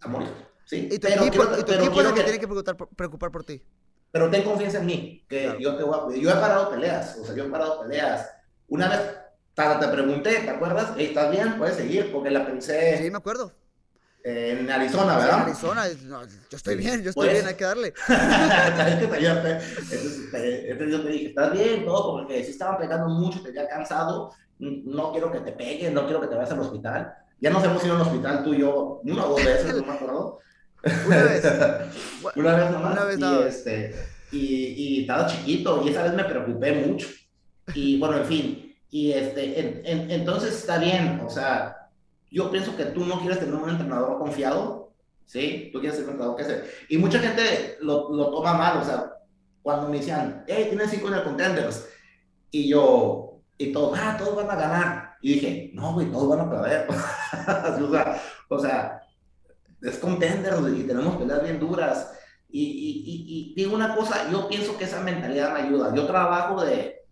A morir. Sí. Y tu Pero equipo, quiero- y tu pero equipo es el que que- tiene que preocupar, por- preocupar por ti. Pero ten confianza en mí, que Claro. yo te voy a. Yo he parado peleas, o sea, yo he parado peleas. Una vez ta- te pregunté, ¿te acuerdas? ¿Estás bien? Puedes seguir, porque la pensé Sí, me acuerdo. En Arizona, Sí, en ¿verdad? Arizona, no, yo estoy bien, yo estoy Pues- bien, hay que darle. Te- entonces, yo te dije, ¿estás bien? Todo, porque si estaban pegando mucho, te había cansado, no quiero que te peguen, no quiero que te vayas al hospital. Ya nos hemos ido al hospital tú y yo una o dos veces, no me acuerdo. Una vez. Una vez nomás. Una vez y, nada más. este, y, y estaba chiquito y esa vez me preocupé mucho. Y bueno, en fin. Y este, en- en- entonces está bien. O sea, yo pienso que tú no quieres tener un entrenador confiado. ¿Sí? Tú quieres ser un entrenador que se... Y mucha gente lo, lo toma mal. O sea, cuando me decían, hey, tienes cinco en el contenders. Y yo, y todos, ah, todos van a ganar. Y dije, no, güey, todos van a perder. o sea, o sea es contender y tenemos peleas bien duras. Y, y, y, y, digo una cosa, yo pienso que esa mentalidad me ayuda. Yo trabajo de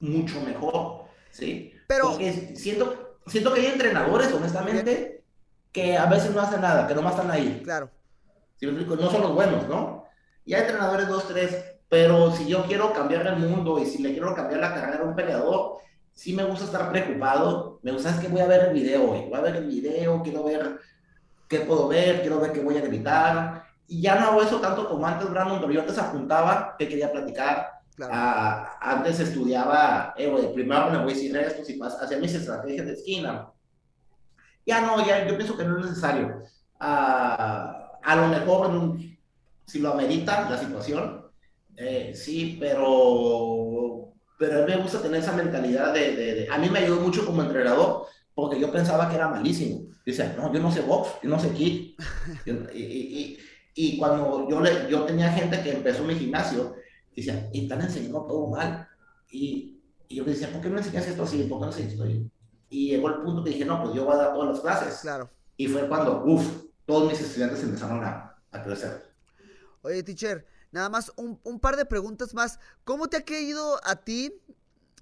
mucho mejor, ¿sí? Pero... Porque siento, siento que hay entrenadores, honestamente, que a veces no hacen nada, que nomás están ahí. Claro. ¿Sí me explico? No son los buenos, ¿no? Y hay entrenadores dos, tres, pero si yo quiero cambiar el mundo y si le quiero cambiar la carrera a un peleador, sí me gusta estar preocupado. Me gusta, es que voy a ver el video hoy. Voy a ver el video, quiero ver qué puedo ver, quiero ver qué voy a gritar. Y ya no hago eso tanto como antes, Brandon, pero yo antes apuntaba que quería platicar. Claro. Ah, antes estudiaba, eh, güey, primero me voy a decir esto, si pasa, hacía mis estrategias de esquina. Ya no, ya yo pienso que no es necesario. Ah, a lo mejor, si lo amerita la situación, eh, sí, pero, pero a mí me gusta tener esa mentalidad de, de, de, A mí me ayudó mucho como entrenador, porque yo pensaba que era malísimo. Dice, no, yo no sé box, yo no sé kick. y, y, y, y, cuando yo, le, yo tenía gente que empezó mi gimnasio, decía, y están enseñando todo mal. Y, y yo le decía, ¿por qué no enseñas esto así? ¿Por qué no enseñas esto así? Y llegó el punto que dije, no, pues yo voy a dar todas las clases. Claro. Y fue cuando, uff, todos mis estudiantes empezaron a, a crecer. Oye, teacher, nada más un, un, par de preguntas más. ¿Cómo te ha caído a ti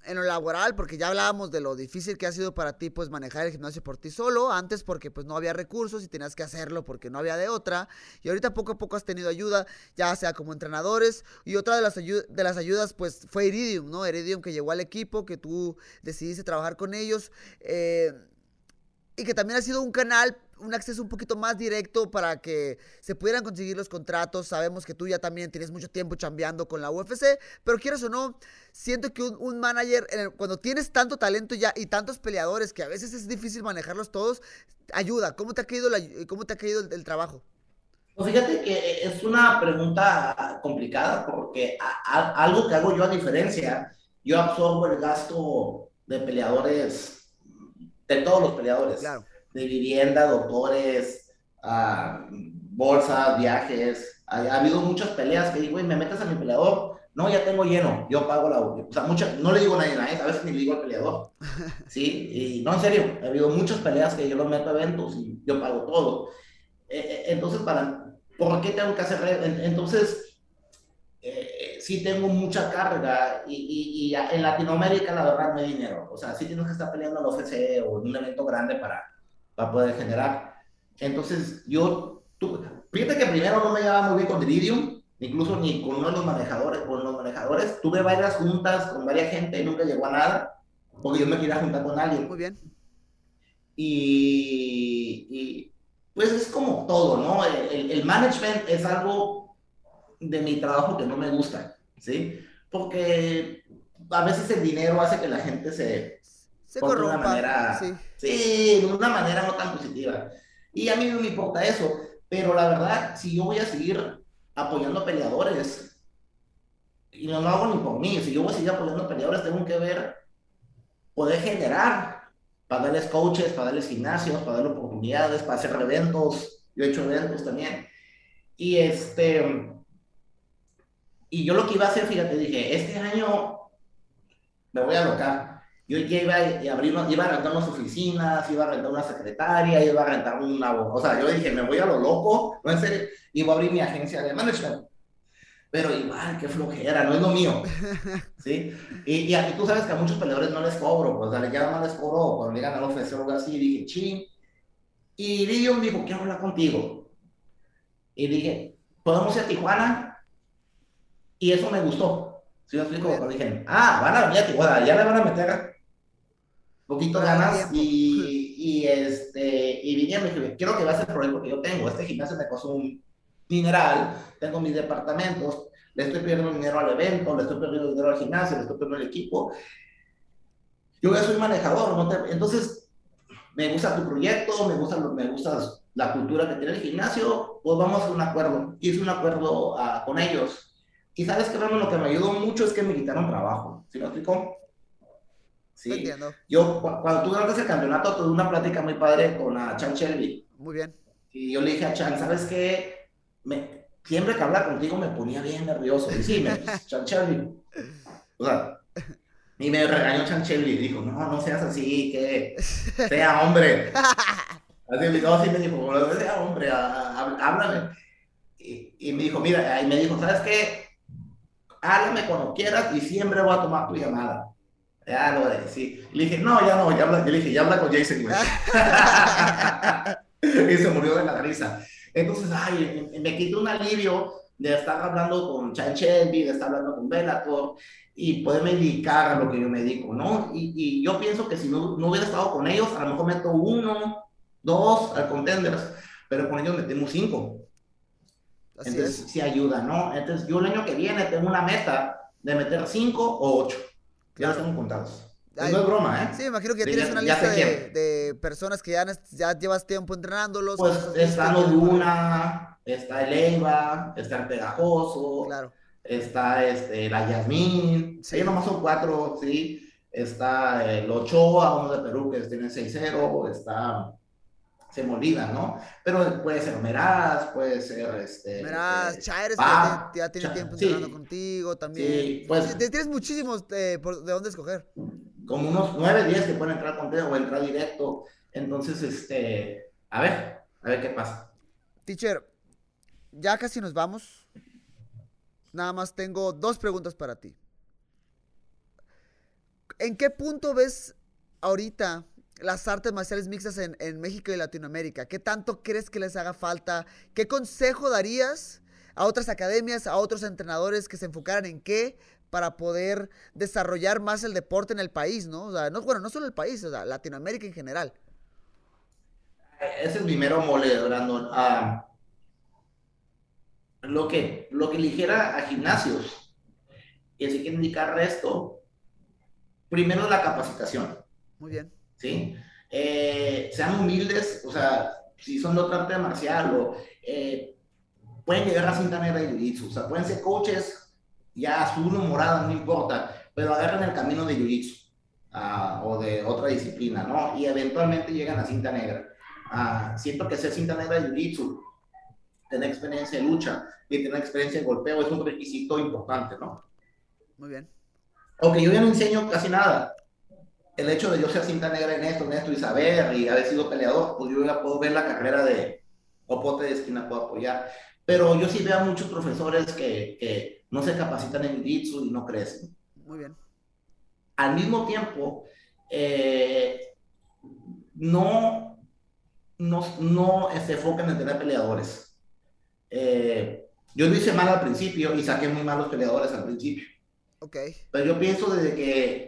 en lo laboral? Porque ya hablábamos de lo difícil que ha sido para ti, pues, manejar el gimnasio por ti solo. Antes porque, pues, no había recursos y tenías que hacerlo porque no había de otra. Y ahorita poco a poco has tenido ayuda, ya sea como entrenadores. Y otra de las, de las ayudas, pues, fue Iridium, ¿no? Iridium que llegó al equipo, que tú decidiste trabajar con ellos. Eh, y que también ha sido un canal un acceso un poquito más directo para que se pudieran conseguir los contratos. Sabemos que tú ya también tienes mucho tiempo chambeando con la UFC, pero quieres o no, siento que un, un manager, el, cuando tienes tanto talento ya y tantos peleadores que a veces es difícil manejarlos todos, ayuda. ¿Cómo te ha caído, la, cómo te ha caído el, el trabajo? Pues fíjate que es una pregunta complicada porque a, a, algo que hago yo a diferencia, yo absorbo el gasto de peleadores, de todos los peleadores. Claro de vivienda, doctores, uh, bolsas, viajes. Ha, ha, habido muchas peleas que digo, me metes a mi peleador. No, ya tengo lleno, yo pago la. O sea, mucha, no le digo a nadie, a veces ni le digo al peleador. Sí, y no, en serio, ha habido muchas peleas que yo los meto a eventos y yo pago todo. Eh, entonces, para, ¿por qué tengo que hacer? Entonces, eh, sí tengo mucha carga y, y, y, en Latinoamérica la verdad no hay dinero. O sea, sí tienes que estar peleando en la OFC o en un evento grande para, para poder generar. Entonces, yo, tú, fíjate que primero no me llevaba muy bien con Iridium, incluso ni con uno de los manejadores, con los manejadores. Tuve varias juntas con varias gente y nunca llegó a nada, porque yo me quería juntar con alguien. Muy bien. Y, y pues es como todo, ¿no? El, el, management es algo de mi trabajo que no me gusta, ¿sí? Porque a veces el dinero hace que la gente se, se corrompa. De una manera, sí. sí, de una manera no tan positiva. Y a mí no me importa eso, pero la verdad, si yo voy a seguir apoyando peleadores, y no lo hago ni por mí, si yo voy a seguir apoyando peleadores, tengo que ver, poder generar, para darles coaches, para darles gimnasios, para darles oportunidades, para hacer eventos, yo he hecho eventos también. Y este, y yo lo que iba a hacer, fíjate, dije, este año me voy a alocar yo ya iba a abrir, iba a rentar unas oficinas, iba a rentar una secretaria, iba a rentar una, o sea, yo dije, me voy a lo loco, no en serio, iba a abrir mi agencia de management. Pero igual, qué flojera, no es lo mío, ¿sí? Y, y aquí tú sabes que a muchos peleadores no les cobro, pues, o sea, ya más les cobro cuando llegan a la ofrecer algo así, y dije, ching. Y Lidion me dijo, quiero hablar contigo. Y dije, ¿podemos ir a Tijuana? Y eso me gustó. ¿Sí me explico? Cuando dije, ah, van a venir a Tijuana, ya le van a meter poquito ganas y, y, este, y vine y me dije, quiero que veas el proyecto que yo tengo. Este gimnasio me costó un mineral, tengo mis departamentos, le estoy pidiendo dinero al evento, le estoy pidiendo dinero al gimnasio, le estoy pidiendo al equipo. Yo ya soy manejador, ¿no? Te, entonces me gusta tu proyecto, me gusta, me gusta la cultura que tiene el gimnasio, pues vamos a un acuerdo. Hice un acuerdo uh, con ellos. Y sabes que, bueno, lo que me ayudó mucho es que me quitaron trabajo. ¿Sí me explico? Sí. Entiendo. Yo, cuando tú ganaste el campeonato, tuve una plática muy padre con a Chan Shelby. Muy bien. Y yo le dije a Chan, ¿sabes qué? Me, siempre que hablaba contigo me ponía bien nervioso. Y sí, me, Chan Shelby. O sea, y me regañó Chan Shelby y dijo, no, no seas así, que sea hombre. Así, me- no, así me dijo, como lo decía, hombre, háblame. Y, y me dijo, mira, y me dijo, ¿sabes qué? Háblame cuando quieras y siempre voy a tomar tu llamada. Ya lo de sí. Le dije, no, ya no, ya habla, yo le dije, ya habla con Jason, güey. y se murió de la risa. Entonces, ay, me, me quitó un alivio de estar hablando con Chan Shelby, de estar hablando con Bellator y poderme dedicar a lo que yo me dedico, ¿no? Y, y yo pienso que si no, no hubiera estado con ellos, a lo mejor meto uno, dos al Contenders, pero con ellos metemos cinco. Así Entonces, es. sí ayuda, ¿no? Entonces, yo el año que viene tengo una meta de meter cinco o ocho. Ya los tengo contados. Ay, no es broma, ¿eh? Sí, me imagino que ya tienes ya- una ya lista de, personas que ya, ya llevas tiempo entrenándolos. Pues está que- Luna, está el Eiva, está el Pegajoso, Claro. está este, la Yasmín, Sí. ellos nomás son cuatro, sí. Está el Ochoa, uno de Perú que tiene 6-0, está, se me olvida, ¿no? Pero puede ser Meraz, puede ser este. Chaires, que Pam, ya, tiene tiempo sí. entrenando contigo también. Sí, pues- tienes muchísimos eh, por- de dónde escoger. como unos 9, 10 que pueden entrar contigo o entrar directo. Entonces, este, a ver, a ver qué pasa. Teacher, ya casi nos vamos. Nada más tengo dos preguntas para ti. ¿En qué punto ves ahorita las artes marciales mixtas en, en México y Latinoamérica? ¿Qué tanto crees que les haga falta? ¿Qué consejo darías a otras academias, a otros entrenadores que se enfocaran en qué para poder desarrollar más el deporte en el país, ¿no? O sea, no, bueno, no solo el país, o sea, Latinoamérica en general. Ese es mi mero mole, Brandon. Ah, lo, que, lo que ligera a gimnasios y así que indicar esto, primero la capacitación, Muy bien. ¿Sí? Eh, sean humildes, o sea, si son de otra arte marcial o eh, pueden llegar a cinta negra de jiu-jitsu, o sea, pueden ser coaches ya azul o morada, no importa, pero agarran el camino de jiu-jitsu ah, o de otra disciplina, ¿no? Y eventualmente llegan a cinta negra. Ah, siento que ser cinta negra de jiu-jitsu, tener experiencia de lucha y tener experiencia de golpeo es un requisito importante, ¿no? Muy bien. Aunque yo ya no enseño casi nada. El hecho de yo ser cinta negra en esto, en esto y saber y haber sido peleador, pues yo ya puedo ver la carrera de Opote de esquina, puedo apoyar. Pero yo sí veo a muchos profesores que, que no se capacitan en jiu-jitsu y no crecen. Muy bien. Al mismo tiempo, eh, no, no, no se enfocan en tener peleadores. Eh, yo lo hice mal al principio y saqué muy malos peleadores al principio. Ok. Pero yo pienso desde que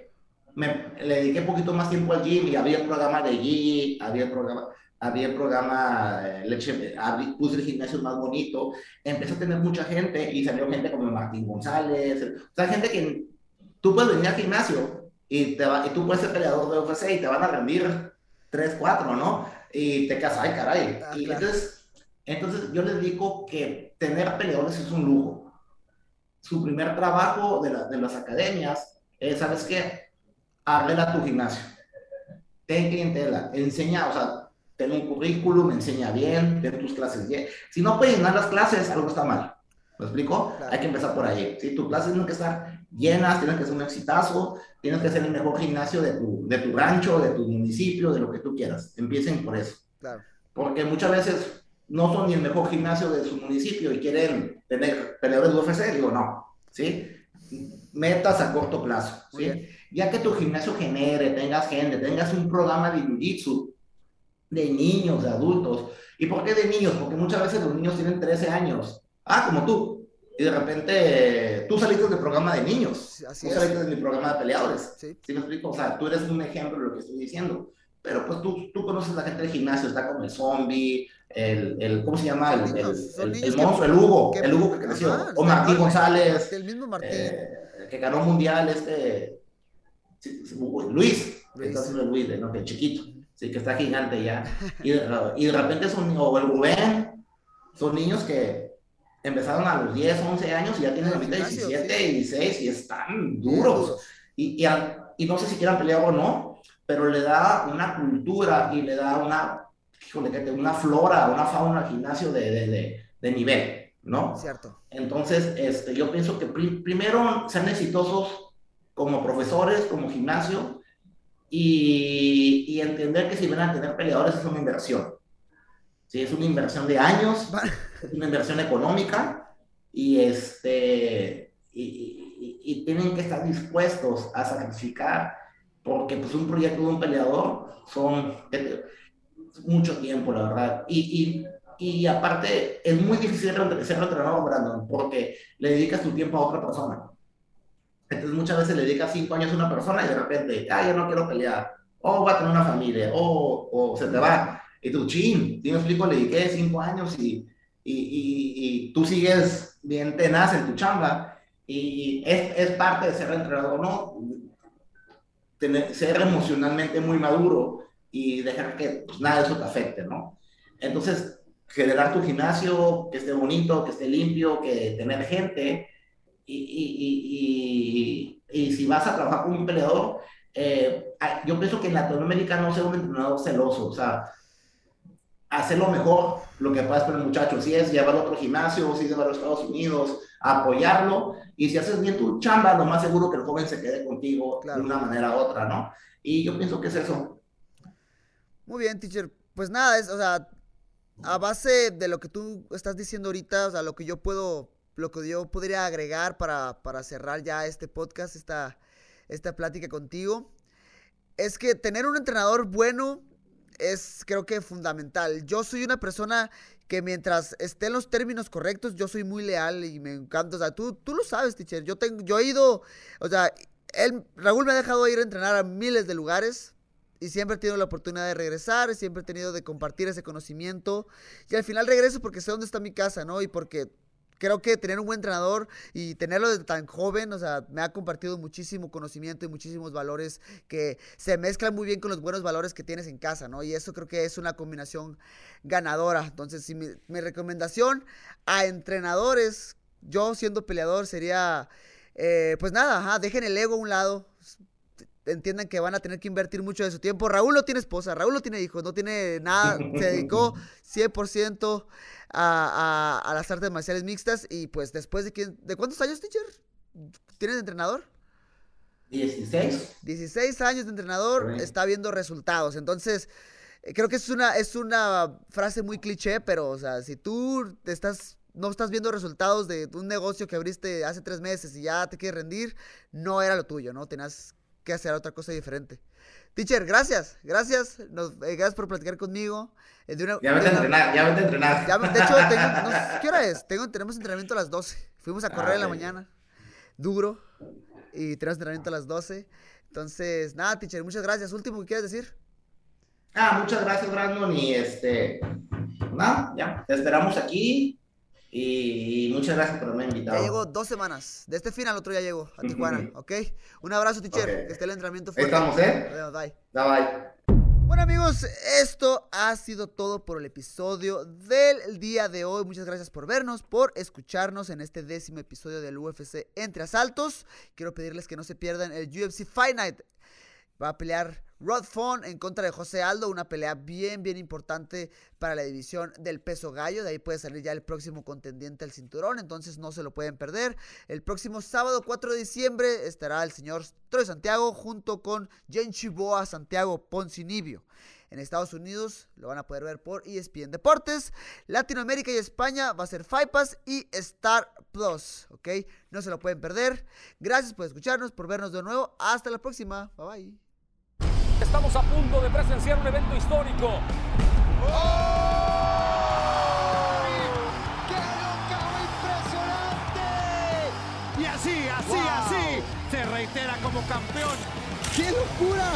me le dediqué un poquito más tiempo al gym y había el programa de Gigi, había el programa, había el programa, eh, leche, puse el gimnasio más bonito, empecé a tener mucha gente y salió gente como Martín González, o sea, gente que tú puedes venir al gimnasio y, te va, y tú puedes ser peleador de UFC y te van a rendir 3, 4, ¿no? Y te quedas, ay, caray. Ah, y claro. entonces, entonces yo les digo que tener peleadores es un lujo su primer trabajo de, la- de las academias es, ¿sabes qué? Arregla tu gimnasio. Ten clientela, enseña, o sea, ten un currículum, enseña bien, ten tus clases bien. Si no puedes llenar las clases, algo está mal. ¿Me explico? Claro. Hay que empezar por ahí. ¿sí? Tus clases tienen que estar llenas, tienen que ser un exitazo, tienes que ser el mejor gimnasio de tu, de tu rancho, de tu municipio, de lo que tú quieras. Empiecen por eso Claro. porque muchas veces no son ni el mejor gimnasio de su municipio y quieren tener peleadores de UFC, digo, no, ¿sí? Metas a corto plazo, ¿sí? Ya que tu gimnasio genere, tengas gente, tengas un programa de jiu-jitsu de niños, de adultos. ¿Y por qué de niños? Porque muchas veces los niños tienen 13 años, ah, como tú, y de repente tú saliste del programa de niños, Sí, Así tú saliste de mi programa de peleadores. Sí. ¿Sí me explico? O sea, tú eres un ejemplo de lo que estoy diciendo. Pero pues tú, tú conoces a la gente del gimnasio, está como el zombie, el, el ¿cómo se llama? El, el, el- el monstruo, el Hugo, el Hugo que creció. O Martín. González, El mismo Martín. eh, que ganó mundial, este, sí, Luis, que Luis. está haciendo Luis, ¿no? que chiquito, sí, que está gigante ya. Y de, y de repente son, o el Rubén, son niños que empezaron a los 10, 11 años y ya tienen ahorita gimnasio, 17, sí. 16 y están duros. Y, y, a- y no sé si quieran pelear o no, pero le da una cultura y le da una, híjole, una flora, una fauna al gimnasio de, de, de, de nivel, ¿no? Cierto. Entonces, este, yo pienso que pri- primero sean exitosos como profesores, como gimnasio, y, y entender que si van a tener peleadores es una inversión. ¿sí? Es una inversión de años, es una inversión económica y, este, y, y, tienen que estar dispuestos a sacrificar porque pues un proyecto de un peleador son mucho tiempo, la verdad. Y, y, y aparte, es muy difícil ser entrenador, Brandon, porque le dedicas tu tiempo a otra persona. Entonces muchas veces le dedicas cinco años a una persona y de repente, ah, yo no quiero pelear, o va a tener una familia, o, o se te va. Y tú, chin, ¿sí me explico? Le dediqué cinco años y, y, y, tú sigues bien tenaz en tu chamba. Y es, es parte de ser entrenador, ¿no? Tener, ser emocionalmente muy maduro y dejar que pues, nada de eso te afecte, ¿no? Entonces, generar tu gimnasio, que esté bonito, que esté limpio, que tener gente. Y, y, y, y si vas a trabajar con un peleador, eh, yo pienso que en Latinoamérica no sea un entrenador celoso, o sea, hacer lo mejor, lo que puedas con el muchacho, si es llevarlo a otro gimnasio, si es llevarlo a Estados Unidos, apoyarlo, y si haces bien tu chamba, lo más seguro que el joven se quede contigo de una manera u otra, ¿no? Y yo pienso que es eso. Muy bien, teacher. Pues nada, es, o sea, a base de lo que tú estás diciendo ahorita, o sea, lo que yo puedo, lo que yo podría agregar para, para cerrar ya este podcast, esta, esta plática contigo, es que tener un entrenador bueno es creo que fundamental. Yo soy una persona que mientras esté en los términos correctos, yo soy muy leal y me encanta. O sea, tú, tú lo sabes, teacher. Yo, tengo, yo he ido, o sea, él, Raúl me ha dejado ir a entrenar a miles de lugares y siempre he tenido la oportunidad de regresar, siempre he tenido de compartir ese conocimiento. Y al final regreso porque sé dónde está mi casa, ¿no? Y porque creo que tener un buen entrenador y tenerlo desde tan joven, o sea, me ha compartido muchísimo conocimiento y muchísimos valores que se mezclan muy bien con los buenos valores que tienes en casa, ¿no? Y eso creo que es una combinación ganadora. Entonces, mi, recomendación a entrenadores, yo siendo peleador, sería, eh, pues nada, dejen el ego a un lado, entiendan que van a tener que invertir mucho de su tiempo. Raúl no tiene esposa, Raúl no tiene hijos, no tiene nada, se dedicó 100% a, a, las artes marciales mixtas y pues después de quién, ¿de cuántos años, teacher? ¿Tienes entrenador? 16. 16 años de entrenador, está viendo resultados. Entonces, eh, creo que es una, es una frase muy cliché, pero, o sea, si tú estás no estás viendo resultados de un negocio que abriste hace tres meses y ya te quieres rendir, no era lo tuyo, ¿no? Tenías que hacer otra cosa diferente. Teacher, gracias, gracias, nos, eh, gracias por platicar conmigo. Eh, ya vete a entrenar, ya vete a entrenar. de hecho, tengo, ¿qué hora es? Tengo, tenemos entrenamiento a las 12. Fuimos a correr en la mañana, duro, y tenemos entrenamiento a las 12. Entonces, nada, teacher, muchas gracias. Último, ¿qué quieres decir? Ah, muchas gracias, Brandon, y este, nada, ya, te esperamos aquí. Y muchas gracias por haberme invitado. Ya llegó dos semanas. De este final, otro ya llegó a Tijuana, ¿ok? Un abrazo, teacher. Que esté el entrenamiento fuerte. Estamos, ¿eh? Bye. Bye, Bueno amigos, esto ha sido todo por el episodio del día de hoy. Muchas gracias por vernos, por escucharnos en este décimo episodio del UFC Entre Asaltos. Quiero pedirles que no se pierdan el UFC Fight Night. Va a pelear Rod Fon en contra de José Aldo, una pelea bien, bien importante para la división del peso gallo. De ahí puede salir ya el próximo contendiente al cinturón, entonces no se lo pueden perder. El próximo sábado 4 de diciembre estará el señor Troy Santiago junto con Jen Chiboa Santiago Poncinibio. En Estados Unidos lo van a poder ver por ESPN Deportes. Latinoamérica y España va a ser Pass y Star Plus, ¿ok? No se lo pueden perder. Gracias por escucharnos, por vernos de nuevo. Hasta la próxima. Bye bye. Estamos a punto de presenciar un evento histórico. ¡Qué impresionante! Y así, así, así, se reitera como campeón. ¡Qué locura!